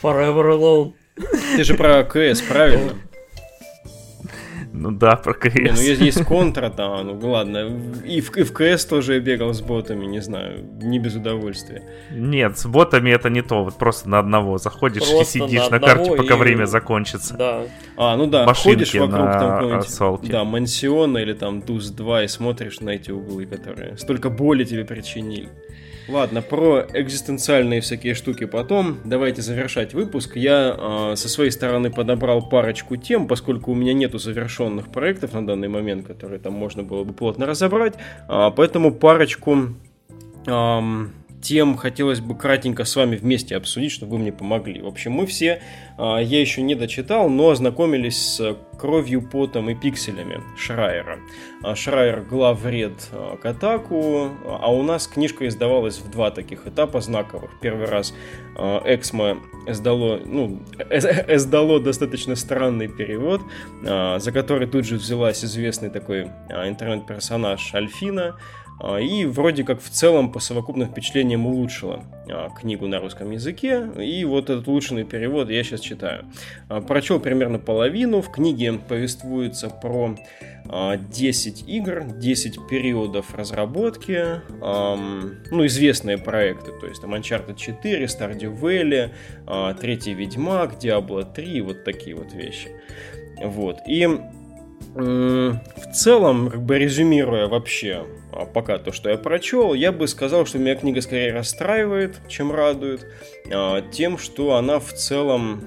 Forever alone. Ты же про КС, правильно? Ну да, про КС. Не, ну есть, есть контра там, ну ладно. И в, и в КС тоже я бегал с ботами, не знаю, не без удовольствия. Нет, с ботами это не то, вот просто на одного заходишь просто и сидишь на, на карте, пока и... время закончится. Да. А, ну да, Машинки ходишь вокруг там какого-нибудь, да, мансиона или там Туз 2 и смотришь на эти углы, которые столько боли тебе причинили. Ладно, про экзистенциальные всякие штуки потом. Давайте завершать выпуск. Я э, со своей стороны подобрал парочку тем, поскольку у меня нету завершенных проектов на данный момент, которые там можно было бы плотно разобрать. Э, поэтому парочку э, тем хотелось бы кратенько с вами вместе обсудить, чтобы вы мне помогли. В общем, мы все, а, я еще не дочитал, но ознакомились с кровью, потом и пикселями Шрайера. А, Шрайер главред а, Катаку, а у нас книжка издавалась в два таких этапа знаковых. Первый раз Эксмо издало, ну, издало достаточно странный перевод, за который тут же взялась известный такой интернет-персонаж Альфина, и вроде как в целом по совокупным впечатлениям улучшила а, книгу на русском языке. И вот этот улучшенный перевод я сейчас читаю. А, прочел примерно половину. В книге повествуется про 10 игр, 10 периодов разработки, ну, известные проекты, то есть там Uncharted 4, Stardew Valley, Третий Ведьмак, Diablo 3, вот такие вот вещи. Вот. И в целом, как бы резюмируя вообще а пока то, что я прочел, я бы сказал, что меня книга скорее расстраивает, чем радует, а, тем, что она в целом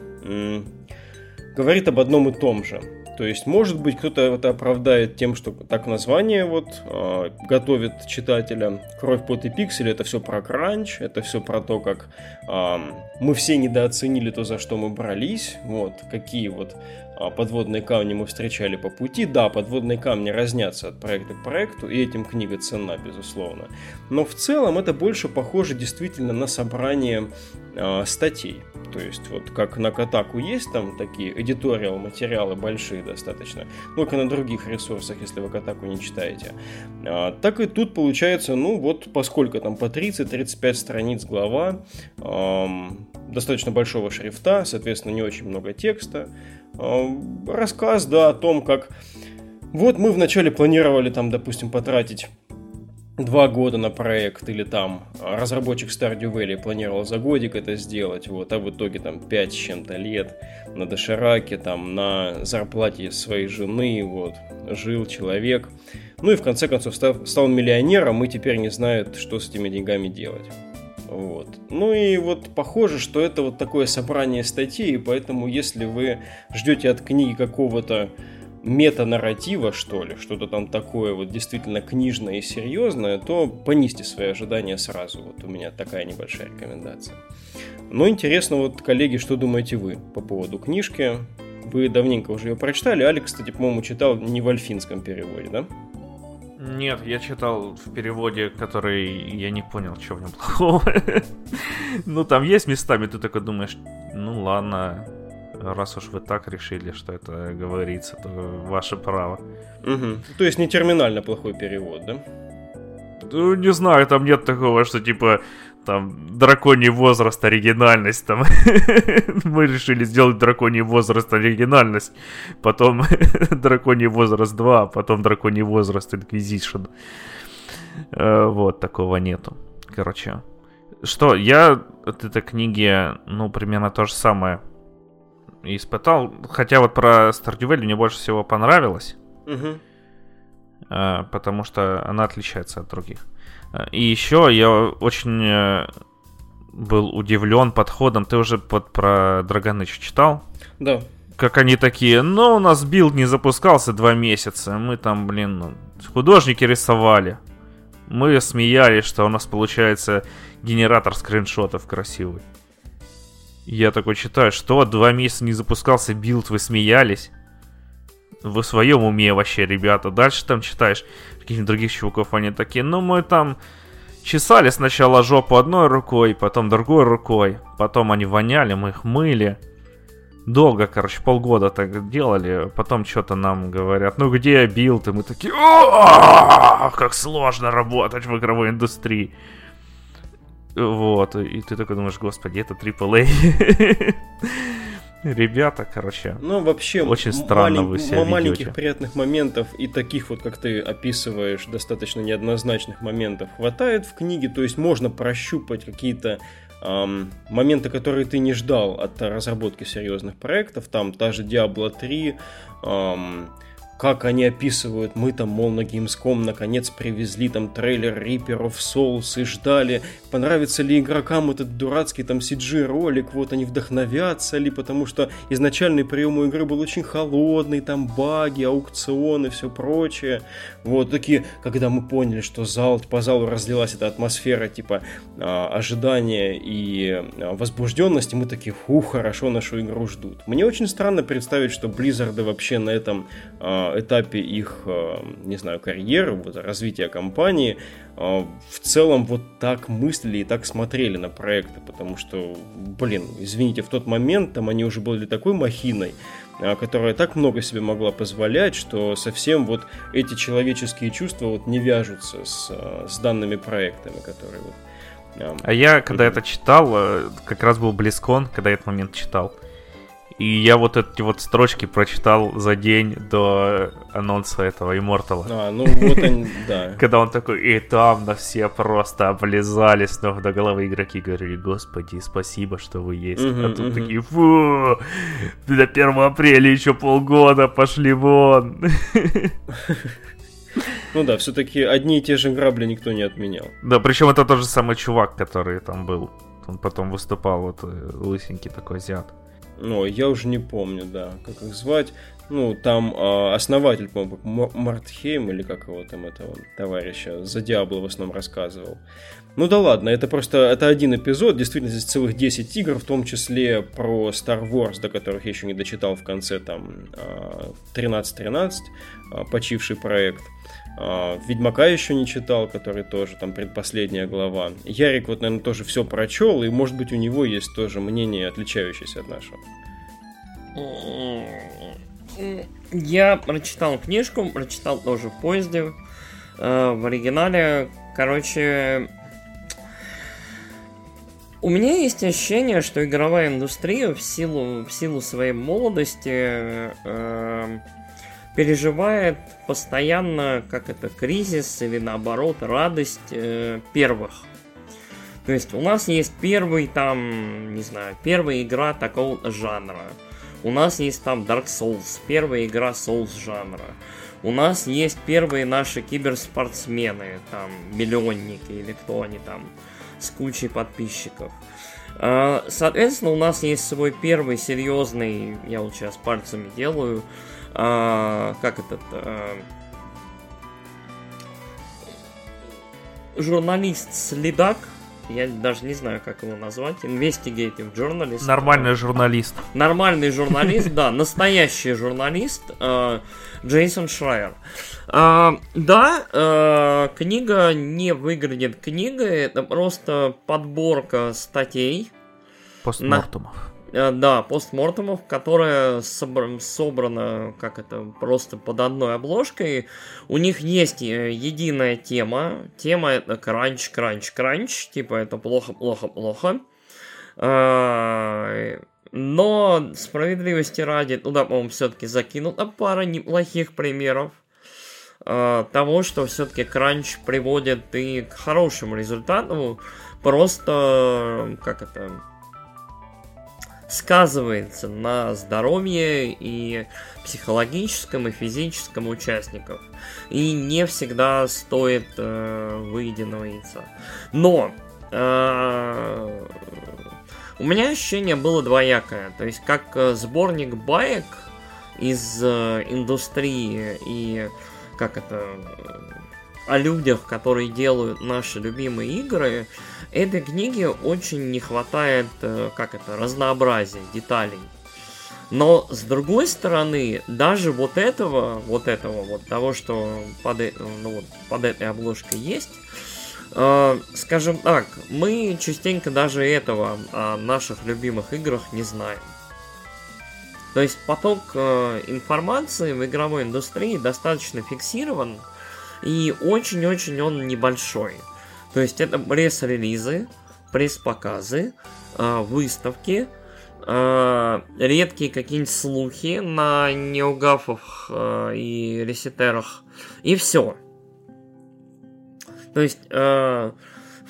говорит об одном и том же. То есть, может быть, кто-то это оправдает тем, что так название вот э, готовит читателя. Кровь, пот и пиксели это все про кранч, это все про то, как э, мы все недооценили то, за что мы брались, вот, какие вот а, подводные камни мы встречали по пути. Да, подводные камни разнятся от проекта к проекту, и этим книга ценна, безусловно. Но в целом это больше похоже действительно на собрание э, статей. То есть вот как на Катаку есть там такие эдиториал материалы большие достаточно, только на других ресурсах, если вы Катаку не читаете. Э, так и тут получается, ну вот поскольку там по 30-35 страниц глава, э, достаточно большого шрифта, соответственно не очень много текста, рассказ, да, о том, как Вот мы вначале планировали там, допустим, потратить два года на проект, или там разработчик Stardew Valley планировал за годик это сделать, вот, а в итоге там 5 с чем-то лет на дошираке, там, на зарплате своей жены, вот, жил человек. Ну и в конце концов стал миллионером и теперь не знает, что с этими деньгами делать. Вот. Ну и вот похоже, что это вот такое собрание статей, и поэтому если вы ждете от книги какого-то мета-нарратива, что ли, что-то там такое вот действительно книжное и серьезное, то понизьте свои ожидания сразу. Вот у меня такая небольшая рекомендация. Но интересно, вот, коллеги, что думаете вы по поводу книжки? Вы давненько уже ее прочитали. Алекс, кстати, по-моему, читал не в альфинском переводе, да? Нет, я читал в переводе, который я не понял, что в нем плохого. *laughs* Ну, там есть местами, ты такой думаешь, ну ладно, раз уж вы так решили, что это говорится, то ваше право. Угу. То есть не терминально плохой перевод, да? Ну, не знаю, там нет такого, что типа там драконий возраст, оригинальность, там *laughs* мы решили сделать драконий возраст, оригинальность, потом *laughs* драконий возраст 2, потом драконий возраст Inquisition. Э, вот, такого нету. Короче, что, я от этой книги, ну, примерно то же самое испытал. Хотя вот про Valley мне больше всего понравилось. Угу. Потому что она отличается от других. И еще я очень э, был удивлен подходом. Ты уже под, про Dragon Age читал? Да. Как они такие, ну, у нас build не запускался два месяца. Мы там, блин, ну, художники рисовали. Мы смеялись, что у нас получается генератор скриншотов красивый. Я такой читаю, что два месяца не запускался build, вы смеялись? Вы в своем уме вообще, ребята. Дальше там читаешь каких-нибудь других чуваков, они такие, ну мы там чесали сначала жопу одной рукой, потом другой рукой, потом они воняли, мы их мыли. Долго, короче, полгода так делали, потом что-то нам говорят, ну где build, и мы такие, как сложно работать в игровой индустрии. Вот, и ты такой думаешь, господи, это AAA. *laughs* Ребята, короче, ну, вообще, очень странно малень... вы себя маленьких ведете. приятных моментов и таких вот, как ты описываешь, достаточно неоднозначных моментов хватает в книге, то есть можно прощупать какие-то эм, моменты, которые ты не ждал от разработки серьезных проектов, там та же Diablo 3, эм, как они описывают, мы там, мол, на Gamescom наконец привезли там трейлер Reaper of Souls и ждали, понравится ли игрокам этот дурацкий там CG-ролик, вот они вдохновятся ли, потому что изначальный прием у игры был очень холодный, там баги, аукционы, все прочее. Вот такие, когда мы поняли, что зал, по залу разлилась эта атмосфера типа а, ожидания и а, возбужденности, мы такие, фу, хорошо, нашу игру ждут. Мне очень странно представить, что Blizzard вообще на этом а, этапе их, э, не знаю, карьеры, вот, развития компании, э, в целом вот так мыслили и так смотрели на проекты, потому что, блин, извините, в тот момент там они уже были такой махиной, э, которая так много себе могла позволять, что совсем вот эти человеческие чувства вот не вяжутся с, с данными проектами, которые вот а я, когда это читал, как раз был Близкон, когда я этот момент читал. И я вот эти вот строчки прочитал за день до анонса этого Immortal. А, ну вот они, да. *laughs* Когда он такой, и там на все просто облизали с ног до головы игроки, говорили, господи, спасибо, что вы есть. А тут такие, фу, до 1 апреля еще полгода, пошли вон. *laughs* Ну да, все-таки одни и те же грабли никто не отменял. Да, причем это тот же самый чувак, который там был. Он потом выступал, вот э, лысенький такой азиат. Ну, я уже не помню, да, как их звать. Ну, там э, основатель, по-моему, Мартхейм или как его там этого товарища, за Диабло в основном рассказывал. Ну да ладно, это просто это один эпизод, действительно здесь целых 10 игр, в том числе про Star Wars, до которых я еще не дочитал в конце там 13-13, э, почивший проект. А, Ведьмака еще не читал, который тоже там предпоследняя глава. Ярик вот, наверное, тоже все прочел, и, может быть, у него есть тоже мнение, отличающееся от нашего. Я прочитал книжку, прочитал тоже в поезде. Э, в оригинале, короче, у меня есть ощущение, что игровая индустрия в силу, в силу своей молодости э, переживает постоянно, как это, кризис или наоборот радость э, первых. То есть у нас есть первый там, не знаю, первая игра такого жанра. У нас есть там Dark Souls, первая игра Souls жанра. У нас есть первые наши киберспортсмены, там, миллионники или кто они там, с кучей подписчиков. А, соответственно, у нас есть свой первый серьезный, я вот сейчас пальцами делаю, а, как этот, а, журналист-следак, я даже не знаю, как его назвать, investigative journalist. Нормальный журналист. Нормальный журналист, *laughs* да, настоящий журналист, э, Джейсон Шрайер. А, да, э, книга не выглядит книгой, это просто подборка статей. Постмортумов. Э, да, постмортумов, которая собр- собрана, как это, просто под одной обложкой. У них есть э, единая тема. Тема это кранч, кранч, кранч. Типа это плохо, плохо, плохо. А, но справедливости ради, туда, по-моему, все-таки закинута пара неплохих примеров того, что все-таки кранч приводит и к хорошему результату. Просто, как это, сказывается на здоровье и психологическом, и физическом участников. И не всегда стоит э, выеденного яйца. Но э, у меня ощущение было двоякое. То есть, как э, сборник баек из э, индустрии и как это о людях, которые делают наши любимые игры, этой книге очень не хватает, э, как это, разнообразия, деталей. Но с другой стороны, даже вот этого, вот этого, вот того, что под, э, ну, вот, под этой обложкой есть, э, скажем так, мы частенько даже этого о наших любимых играх не знаем. То есть поток э, информации в игровой индустрии достаточно фиксирован, и очень-очень он небольшой. То есть это пресс-релизы, пресс-показы, э, выставки, э, редкие какие-нибудь слухи на неугафах э, и ресетерах, и все. То есть в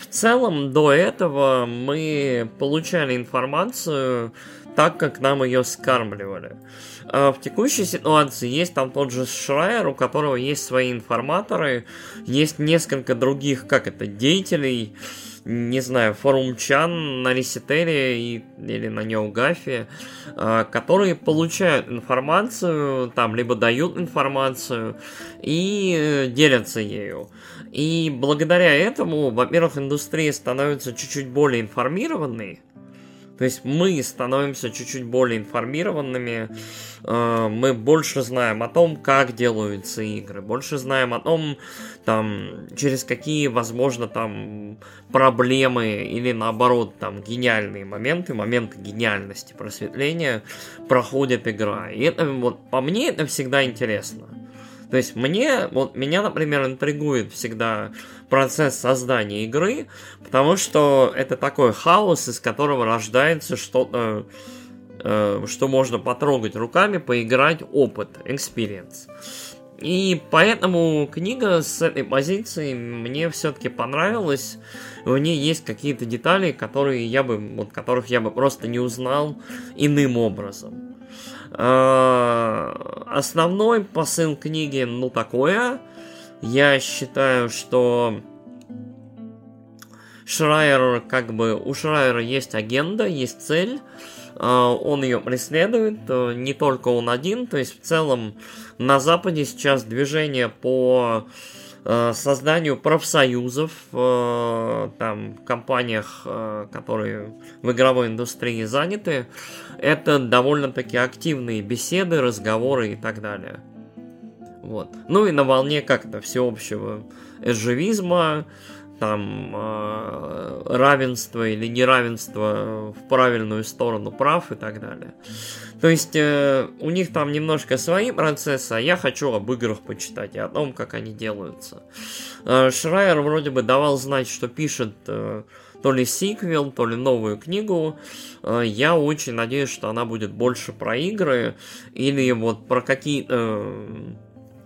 целом до этого мы получали информацию так, как нам ее скармливали. А в текущей ситуации есть там тот же Шрайер, у которого есть свои информаторы, есть несколько других, как это, деятелей, не знаю, форумчан на Ресетере и, или на Неогафе, а, которые получают информацию, там, либо дают информацию и э, делятся ею. И благодаря этому, во-первых, индустрия становится чуть-чуть более информированной, то есть мы становимся чуть-чуть более информированными, э, мы больше знаем о том, как делаются игры, больше знаем о том, там, через какие, возможно, там, проблемы или, наоборот, там, гениальные моменты, моменты гениальности, просветления проходит игра. И это, вот, по мне, это всегда интересно. То есть мне, вот меня, например, интригует всегда процесс создания игры, потому что это такой хаос, из которого рождается что-то, э, что можно потрогать руками, поиграть, опыт, experience. И поэтому книга с этой позиции мне все-таки понравилась. В ней есть какие-то детали, которые я бы, вот, которых я бы просто не узнал иным образом. А, основной посыл книги, ну, такое. Я считаю, что Шрайер, как бы, у Шрайера есть агенда, есть цель, а, он ее преследует, э, не только он один, то есть в целом на Западе сейчас движение по э, созданию профсоюзов э, там, в компаниях, которые в игровой индустрии заняты, это довольно-таки активные беседы, разговоры и так далее. Вот. Ну и на волне как-то всеобщего эджевизма, там э, равенства или неравенства в правильную сторону прав и так далее. То есть э, у них там немножко свои процессы, а я хочу об играх почитать и о том, как они делаются. Э, Шрайер вроде бы давал знать, что пишет э, то ли сиквел, то ли новую книгу. Э, я очень надеюсь, что она будет больше про игры или вот про какие-то э,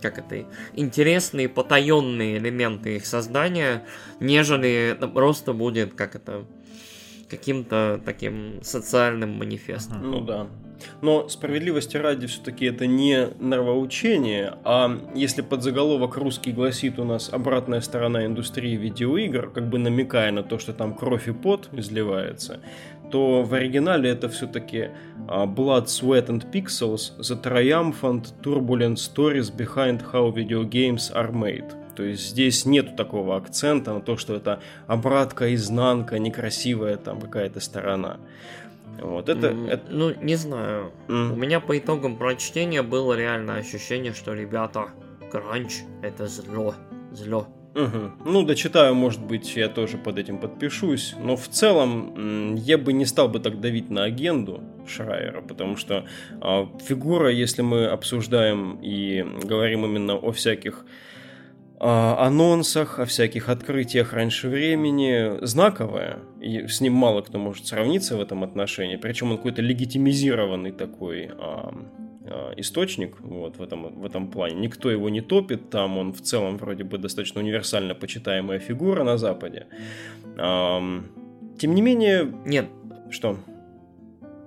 как это, интересные потаенные элементы их создания, нежели это просто будет, как это, каким-то таким социальным манифестом. Ну да. Но справедливости ради все-таки это не нравоучение, а если подзаголовок русский гласит у нас обратная сторона индустрии видеоигр, как бы намекая на то, что там кровь и пот изливается, то в оригинале это все-таки а, Blood, Sweat and Pixels, The Triumphant Turbulent Stories Behind How Video Games Are Made. То есть здесь нету такого акцента на то, что это обратка, изнанка, некрасивая там какая-то сторона. Вот это, mm, это... Ну, не знаю. Mm. У меня по итогам прочтения было реально ощущение, что ребята, кранч это зло. Зло. Угу. Ну, дочитаю, может быть, я тоже под этим подпишусь. Но в целом я бы не стал бы так давить на агенду Шрайера, потому что э, фигура, если мы обсуждаем и говорим именно о всяких анонсах, о всяких открытиях раньше времени, знаковая, и с ним мало кто может сравниться в этом отношении, причем он какой-то легитимизированный такой а, а, источник вот, в, этом, в этом плане. Никто его не топит, там он в целом вроде бы достаточно универсально почитаемая фигура на Западе. А, тем не менее... Нет. Что?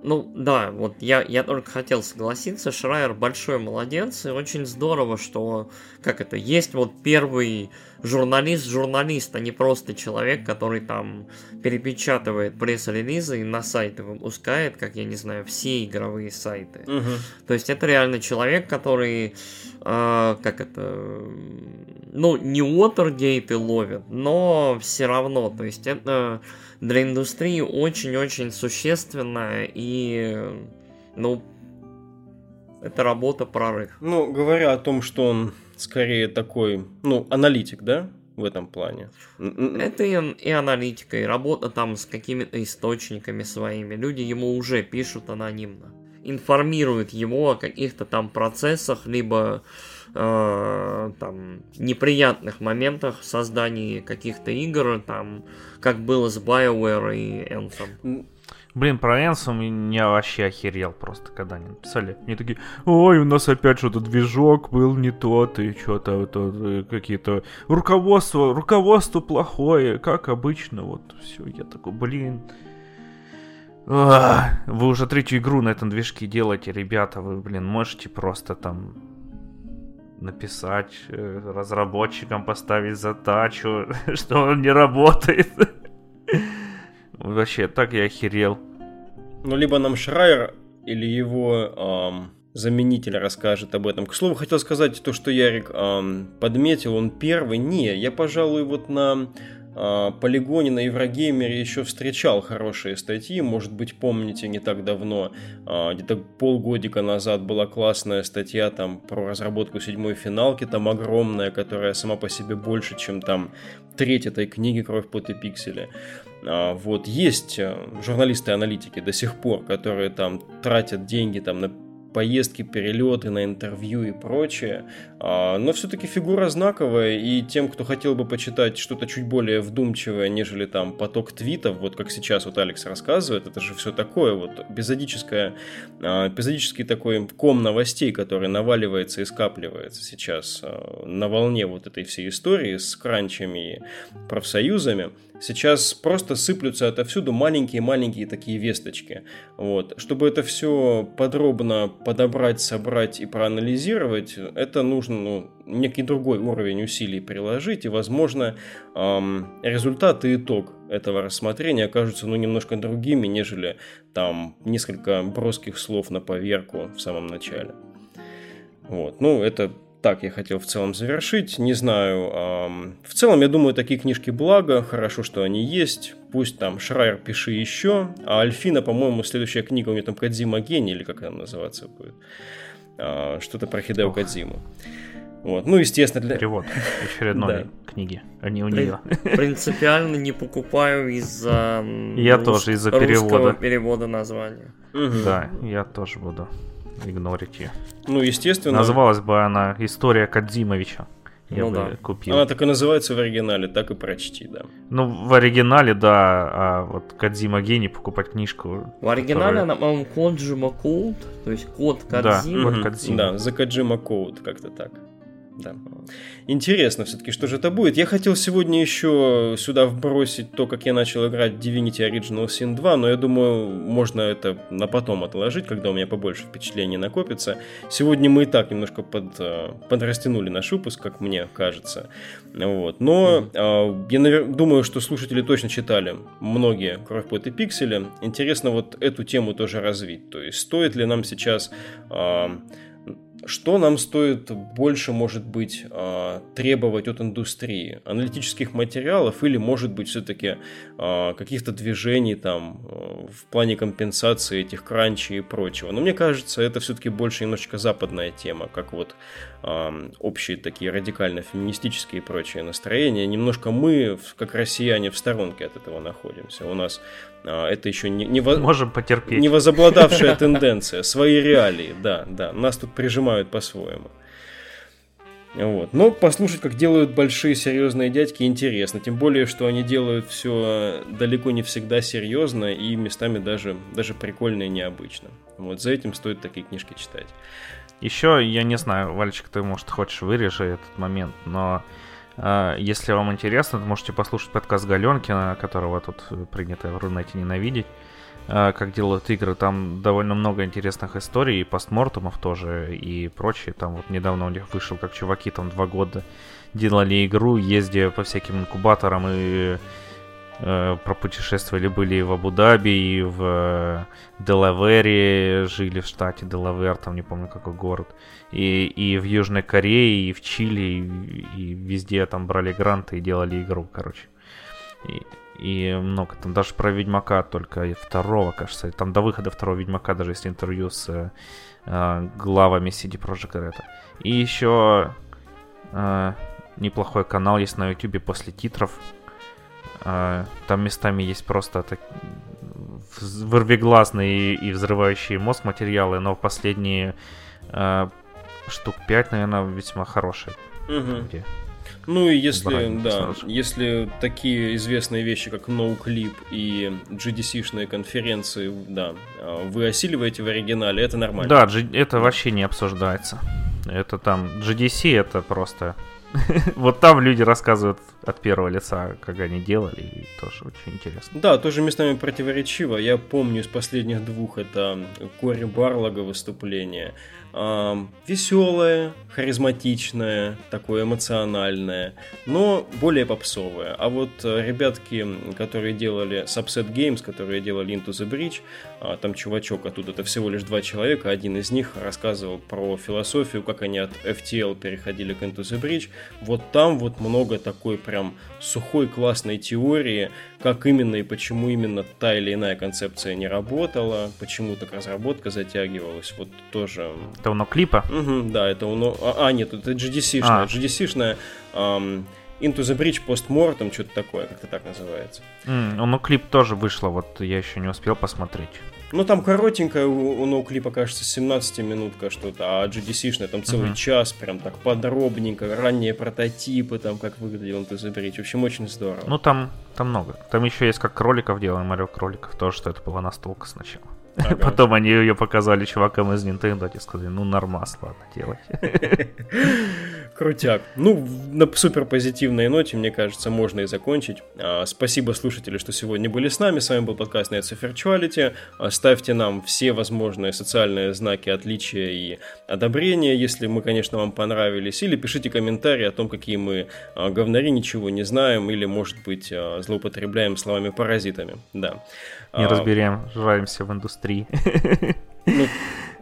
Ну да, вот я, я только хотел согласиться, Шрайер большой молодец, и очень здорово, что, как это, есть вот первый журналист-журналист, а не просто человек, который там перепечатывает пресс-релизы и на сайты выпускает, как я не знаю, все игровые сайты. Угу. То есть это реально человек, который, э, как это, ну, не Уотергейты ловит, но все равно, то есть это для индустрии очень-очень существенная и, ну, это работа прорыв. Ну, говоря о том, что он скорее такой, ну, аналитик, да, в этом плане. Это и, и аналитика, и работа там с какими-то источниками своими. Люди ему уже пишут анонимно. Информируют его о каких-то там процессах, либо э, там неприятных моментах в создании каких-то игр, там, как было с BioWare и Anthem. Блин, про Энсом я вообще охерел просто, когда они написали. Они такие, ой, у нас опять что-то движок был не тот, и что-то вот, э, какие-то... Руководство, руководство плохое, как обычно, вот, все. Я такой, блин... вы уже третью игру на этом движке делаете, ребята, вы, блин, можете просто там написать э, разработчикам, поставить задачу, *laughs* что он не работает. Вообще, так я охерел. Ну, либо нам Шрайер или его эм, заменитель расскажет об этом. К слову, хотел сказать то, что Ярик эм, подметил, он первый. Не, я, пожалуй, вот на э, полигоне на Еврогеймере еще встречал хорошие статьи. Может быть, помните, не так давно, э, где-то полгодика назад была классная статья там про разработку седьмой финалки, там огромная, которая сама по себе больше, чем там треть этой книги «Кровь, пот и пиксели». А, вот есть э, журналисты-аналитики до сих пор, которые там тратят деньги там на поездки, перелеты, на интервью и прочее. А, но все-таки фигура знаковая, и тем, кто хотел бы почитать что-то чуть более вдумчивое, нежели там поток твитов, вот как сейчас вот Алекс рассказывает, это же все такое вот эпизодическое, а, эпизодический такой ком новостей, который наваливается и скапливается сейчас на волне вот этой всей истории с кранчами и профсоюзами. Сейчас просто сыплются отовсюду маленькие-маленькие такие весточки. Вот. Чтобы это все подробно подобрать, собрать и проанализировать, это нужно ну, некий другой уровень усилий приложить, и, возможно, эм, результат и итог этого рассмотрения окажутся ну, немножко другими, нежели там несколько броских слов на поверку в самом начале. Вот. Ну, это так я хотел в целом завершить. Не знаю. Эм, в целом, я думаю, такие книжки благо. Хорошо, что они есть. Пусть там Шрайер пиши еще. А Альфина, по-моему, следующая книга у нее там Кадзима Гений, или как она называться будет. Э, что-то про Хидео Кадзиму. Вот. Ну, естественно, для... Перевод очередной *laughs* книги, а не у нее. *laughs* Принципиально не покупаю из-за Я тоже из-за перевода. перевода названия. Да, я тоже буду игнорить ее. Ну, естественно. Называлась бы она «История Кадзимовича». я Ну бы да. купил. Она так и называется в оригинале, так и прочти, да. Ну, в оригинале, да, а вот Кадзима гений покупать книжку. В оригинале которая- она, по-моему, Коджима Колд, то есть код Да. Кодзимы. Вот Мгм, Кодзима. Да, за Каджима Коуд, как-то так. Да. Интересно все-таки, что же это будет. Я хотел сегодня еще сюда вбросить то, как я начал играть Divinity Original Sin 2, но я думаю, можно это на потом отложить, когда у меня побольше впечатлений накопится. Сегодня мы и так немножко под, э, подрастянули наш выпуск, как мне кажется. Вот. Но э, я навер- думаю, что слушатели точно читали многие Кровь, Пот и Пиксели. Интересно вот эту тему тоже развить. То есть стоит ли нам сейчас... э, что нам стоит больше, может быть, а, требовать от индустрии? Аналитических материалов или, может быть, все-таки а, каких-то движений там а, в плане компенсации этих кранчей и прочего? Но мне кажется, это все-таки больше немножечко западная тема, как вот общие такие радикально-феминистические и прочие настроения. Немножко мы, как россияне, в сторонке от этого находимся. У нас это еще не, не, во- Можем потерпеть. не возобладавшая *laughs* тенденция, свои реалии, да, да, нас тут прижимают по-своему. Вот. Но послушать, как делают большие серьезные дядьки, интересно. Тем более, что они делают все далеко не всегда серьезно и местами даже, даже прикольно и необычно. Вот за этим стоит такие книжки читать. Еще, я не знаю, Вальчик, ты, может, хочешь вырежи этот момент, но если вам интересно, то можете послушать подкаст Галенкина, которого тут принято в Рунете ненавидеть, э, как делают игры. Там довольно много интересных историй, и постмортумов тоже, и прочее. Там вот недавно у них вышел, как чуваки там два года делали игру, ездя по всяким инкубаторам и э, пропутешествовали, были и в Абу-Даби, и в э, Делавере, жили в штате Делавер, там не помню какой город, и, и в Южной Корее, и в Чили, и, и везде там брали гранты и делали игру, короче. И, и много там, даже про Ведьмака только второго, кажется, там до выхода второго Ведьмака даже есть интервью с э, э, главами CD Projekt Red. И еще э, неплохой канал есть на YouTube после титров, Там местами есть просто так... вырвиглазные и взрывающие мозг материалы, но последние а, штук 5, наверное, весьма хорошие. Где- Ну и если, Брать да, если такие известные вещи, как NoClip и GDC-шные конференции, да, а, вы осиливаете в оригинале, это нормально. Да, это вообще не обсуждается. Это там GDC это просто... *laughs* Вот там люди рассказывают от первого лица, как они делали, и тоже очень интересно. Да, тоже местами противоречиво. Я помню из последних двух это Кори Барлога выступление. Веселое, харизматичное, такое эмоциональное, но более попсовое. А вот э, ребятки, которые делали Subset Games, которые делали Into the Bridge, а, там чувачок оттуда, это всего лишь два человека, один из них рассказывал про философию, как они от FTL переходили к Into the Bridge. Вот там вот много такой прям сухой классной теории, как именно и почему именно та или иная концепция не работала, почему так разработка затягивалась, вот тоже... Это у клипа? Мгм, да, это он... А, а, нет, это GDC-шная. А. GDC-шная ам, Into the Bridge Postmortem, что-то такое, как-то так называется. М, Ну, клип тоже вышло, вот я еще не успел посмотреть. Ну, там коротенькая у, у ноуклипа, кажется, 17 минутка что-то, а GDC-шная там целый Мгм. час, прям так подробненько, ранние прототипы, там, как выглядел Into the Bridge. В общем, очень здорово. Ну, там, там много. Там еще есть как кроликов делаем, Марио кроликов, тоже, что это была настолка сначала. Ага. *laughs* Потом они ее показали чувакам из Nintendo, и сказали, ну, нормас, ладно, делай. *laughs* Крутяк. Ну, на супер позитивной ноте, мне кажется, можно и закончить. А, Спасибо, слушатели, что сегодня были с нами. С вами был подкаст of Virtuality. А, Ставьте нам все возможные социальные знаки отличия и одобрения, если мы, конечно, вам понравились. Или пишите комментарии о том, какие мы а, говнари, ничего не знаем, или, может быть, злоупотребляем словами-паразитами. Да. Не А, разберем, жаемся в индустрии. *laughs*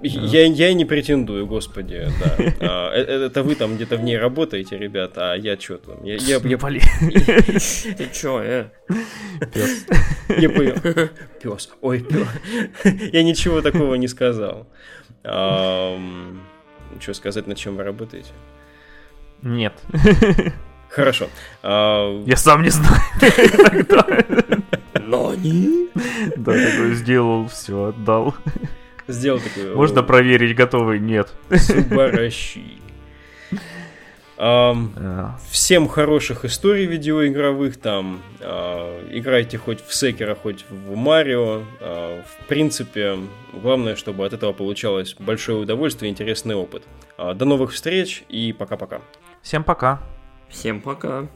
Я, я и не претендую, господи, да. А, э- э- это вы там где-то в ней работаете, ребята, а я что там? Я, я, я, Блин, *laughs* *laughs* Ты чё, э? пёс. я понял. Пес. Ой, пес. Я ничего такого не сказал. Что сказать, над чем вы работаете? Нет, Хорошо. А, я сам не знаю. *laughs* Иногда. Но не. Да, такой сделал, все, отдал. Сделал такую... Можно проверить, готовый? Нет. Субаращи. Yeah. Всем хороших историй видеоигровых, там, э, играйте хоть в Секера, хоть в Марио. Э, в принципе, главное, чтобы от этого получалось большое удовольствие и интересный опыт. Э, до новых встреч и пока-пока. Всем пока. Всем пока.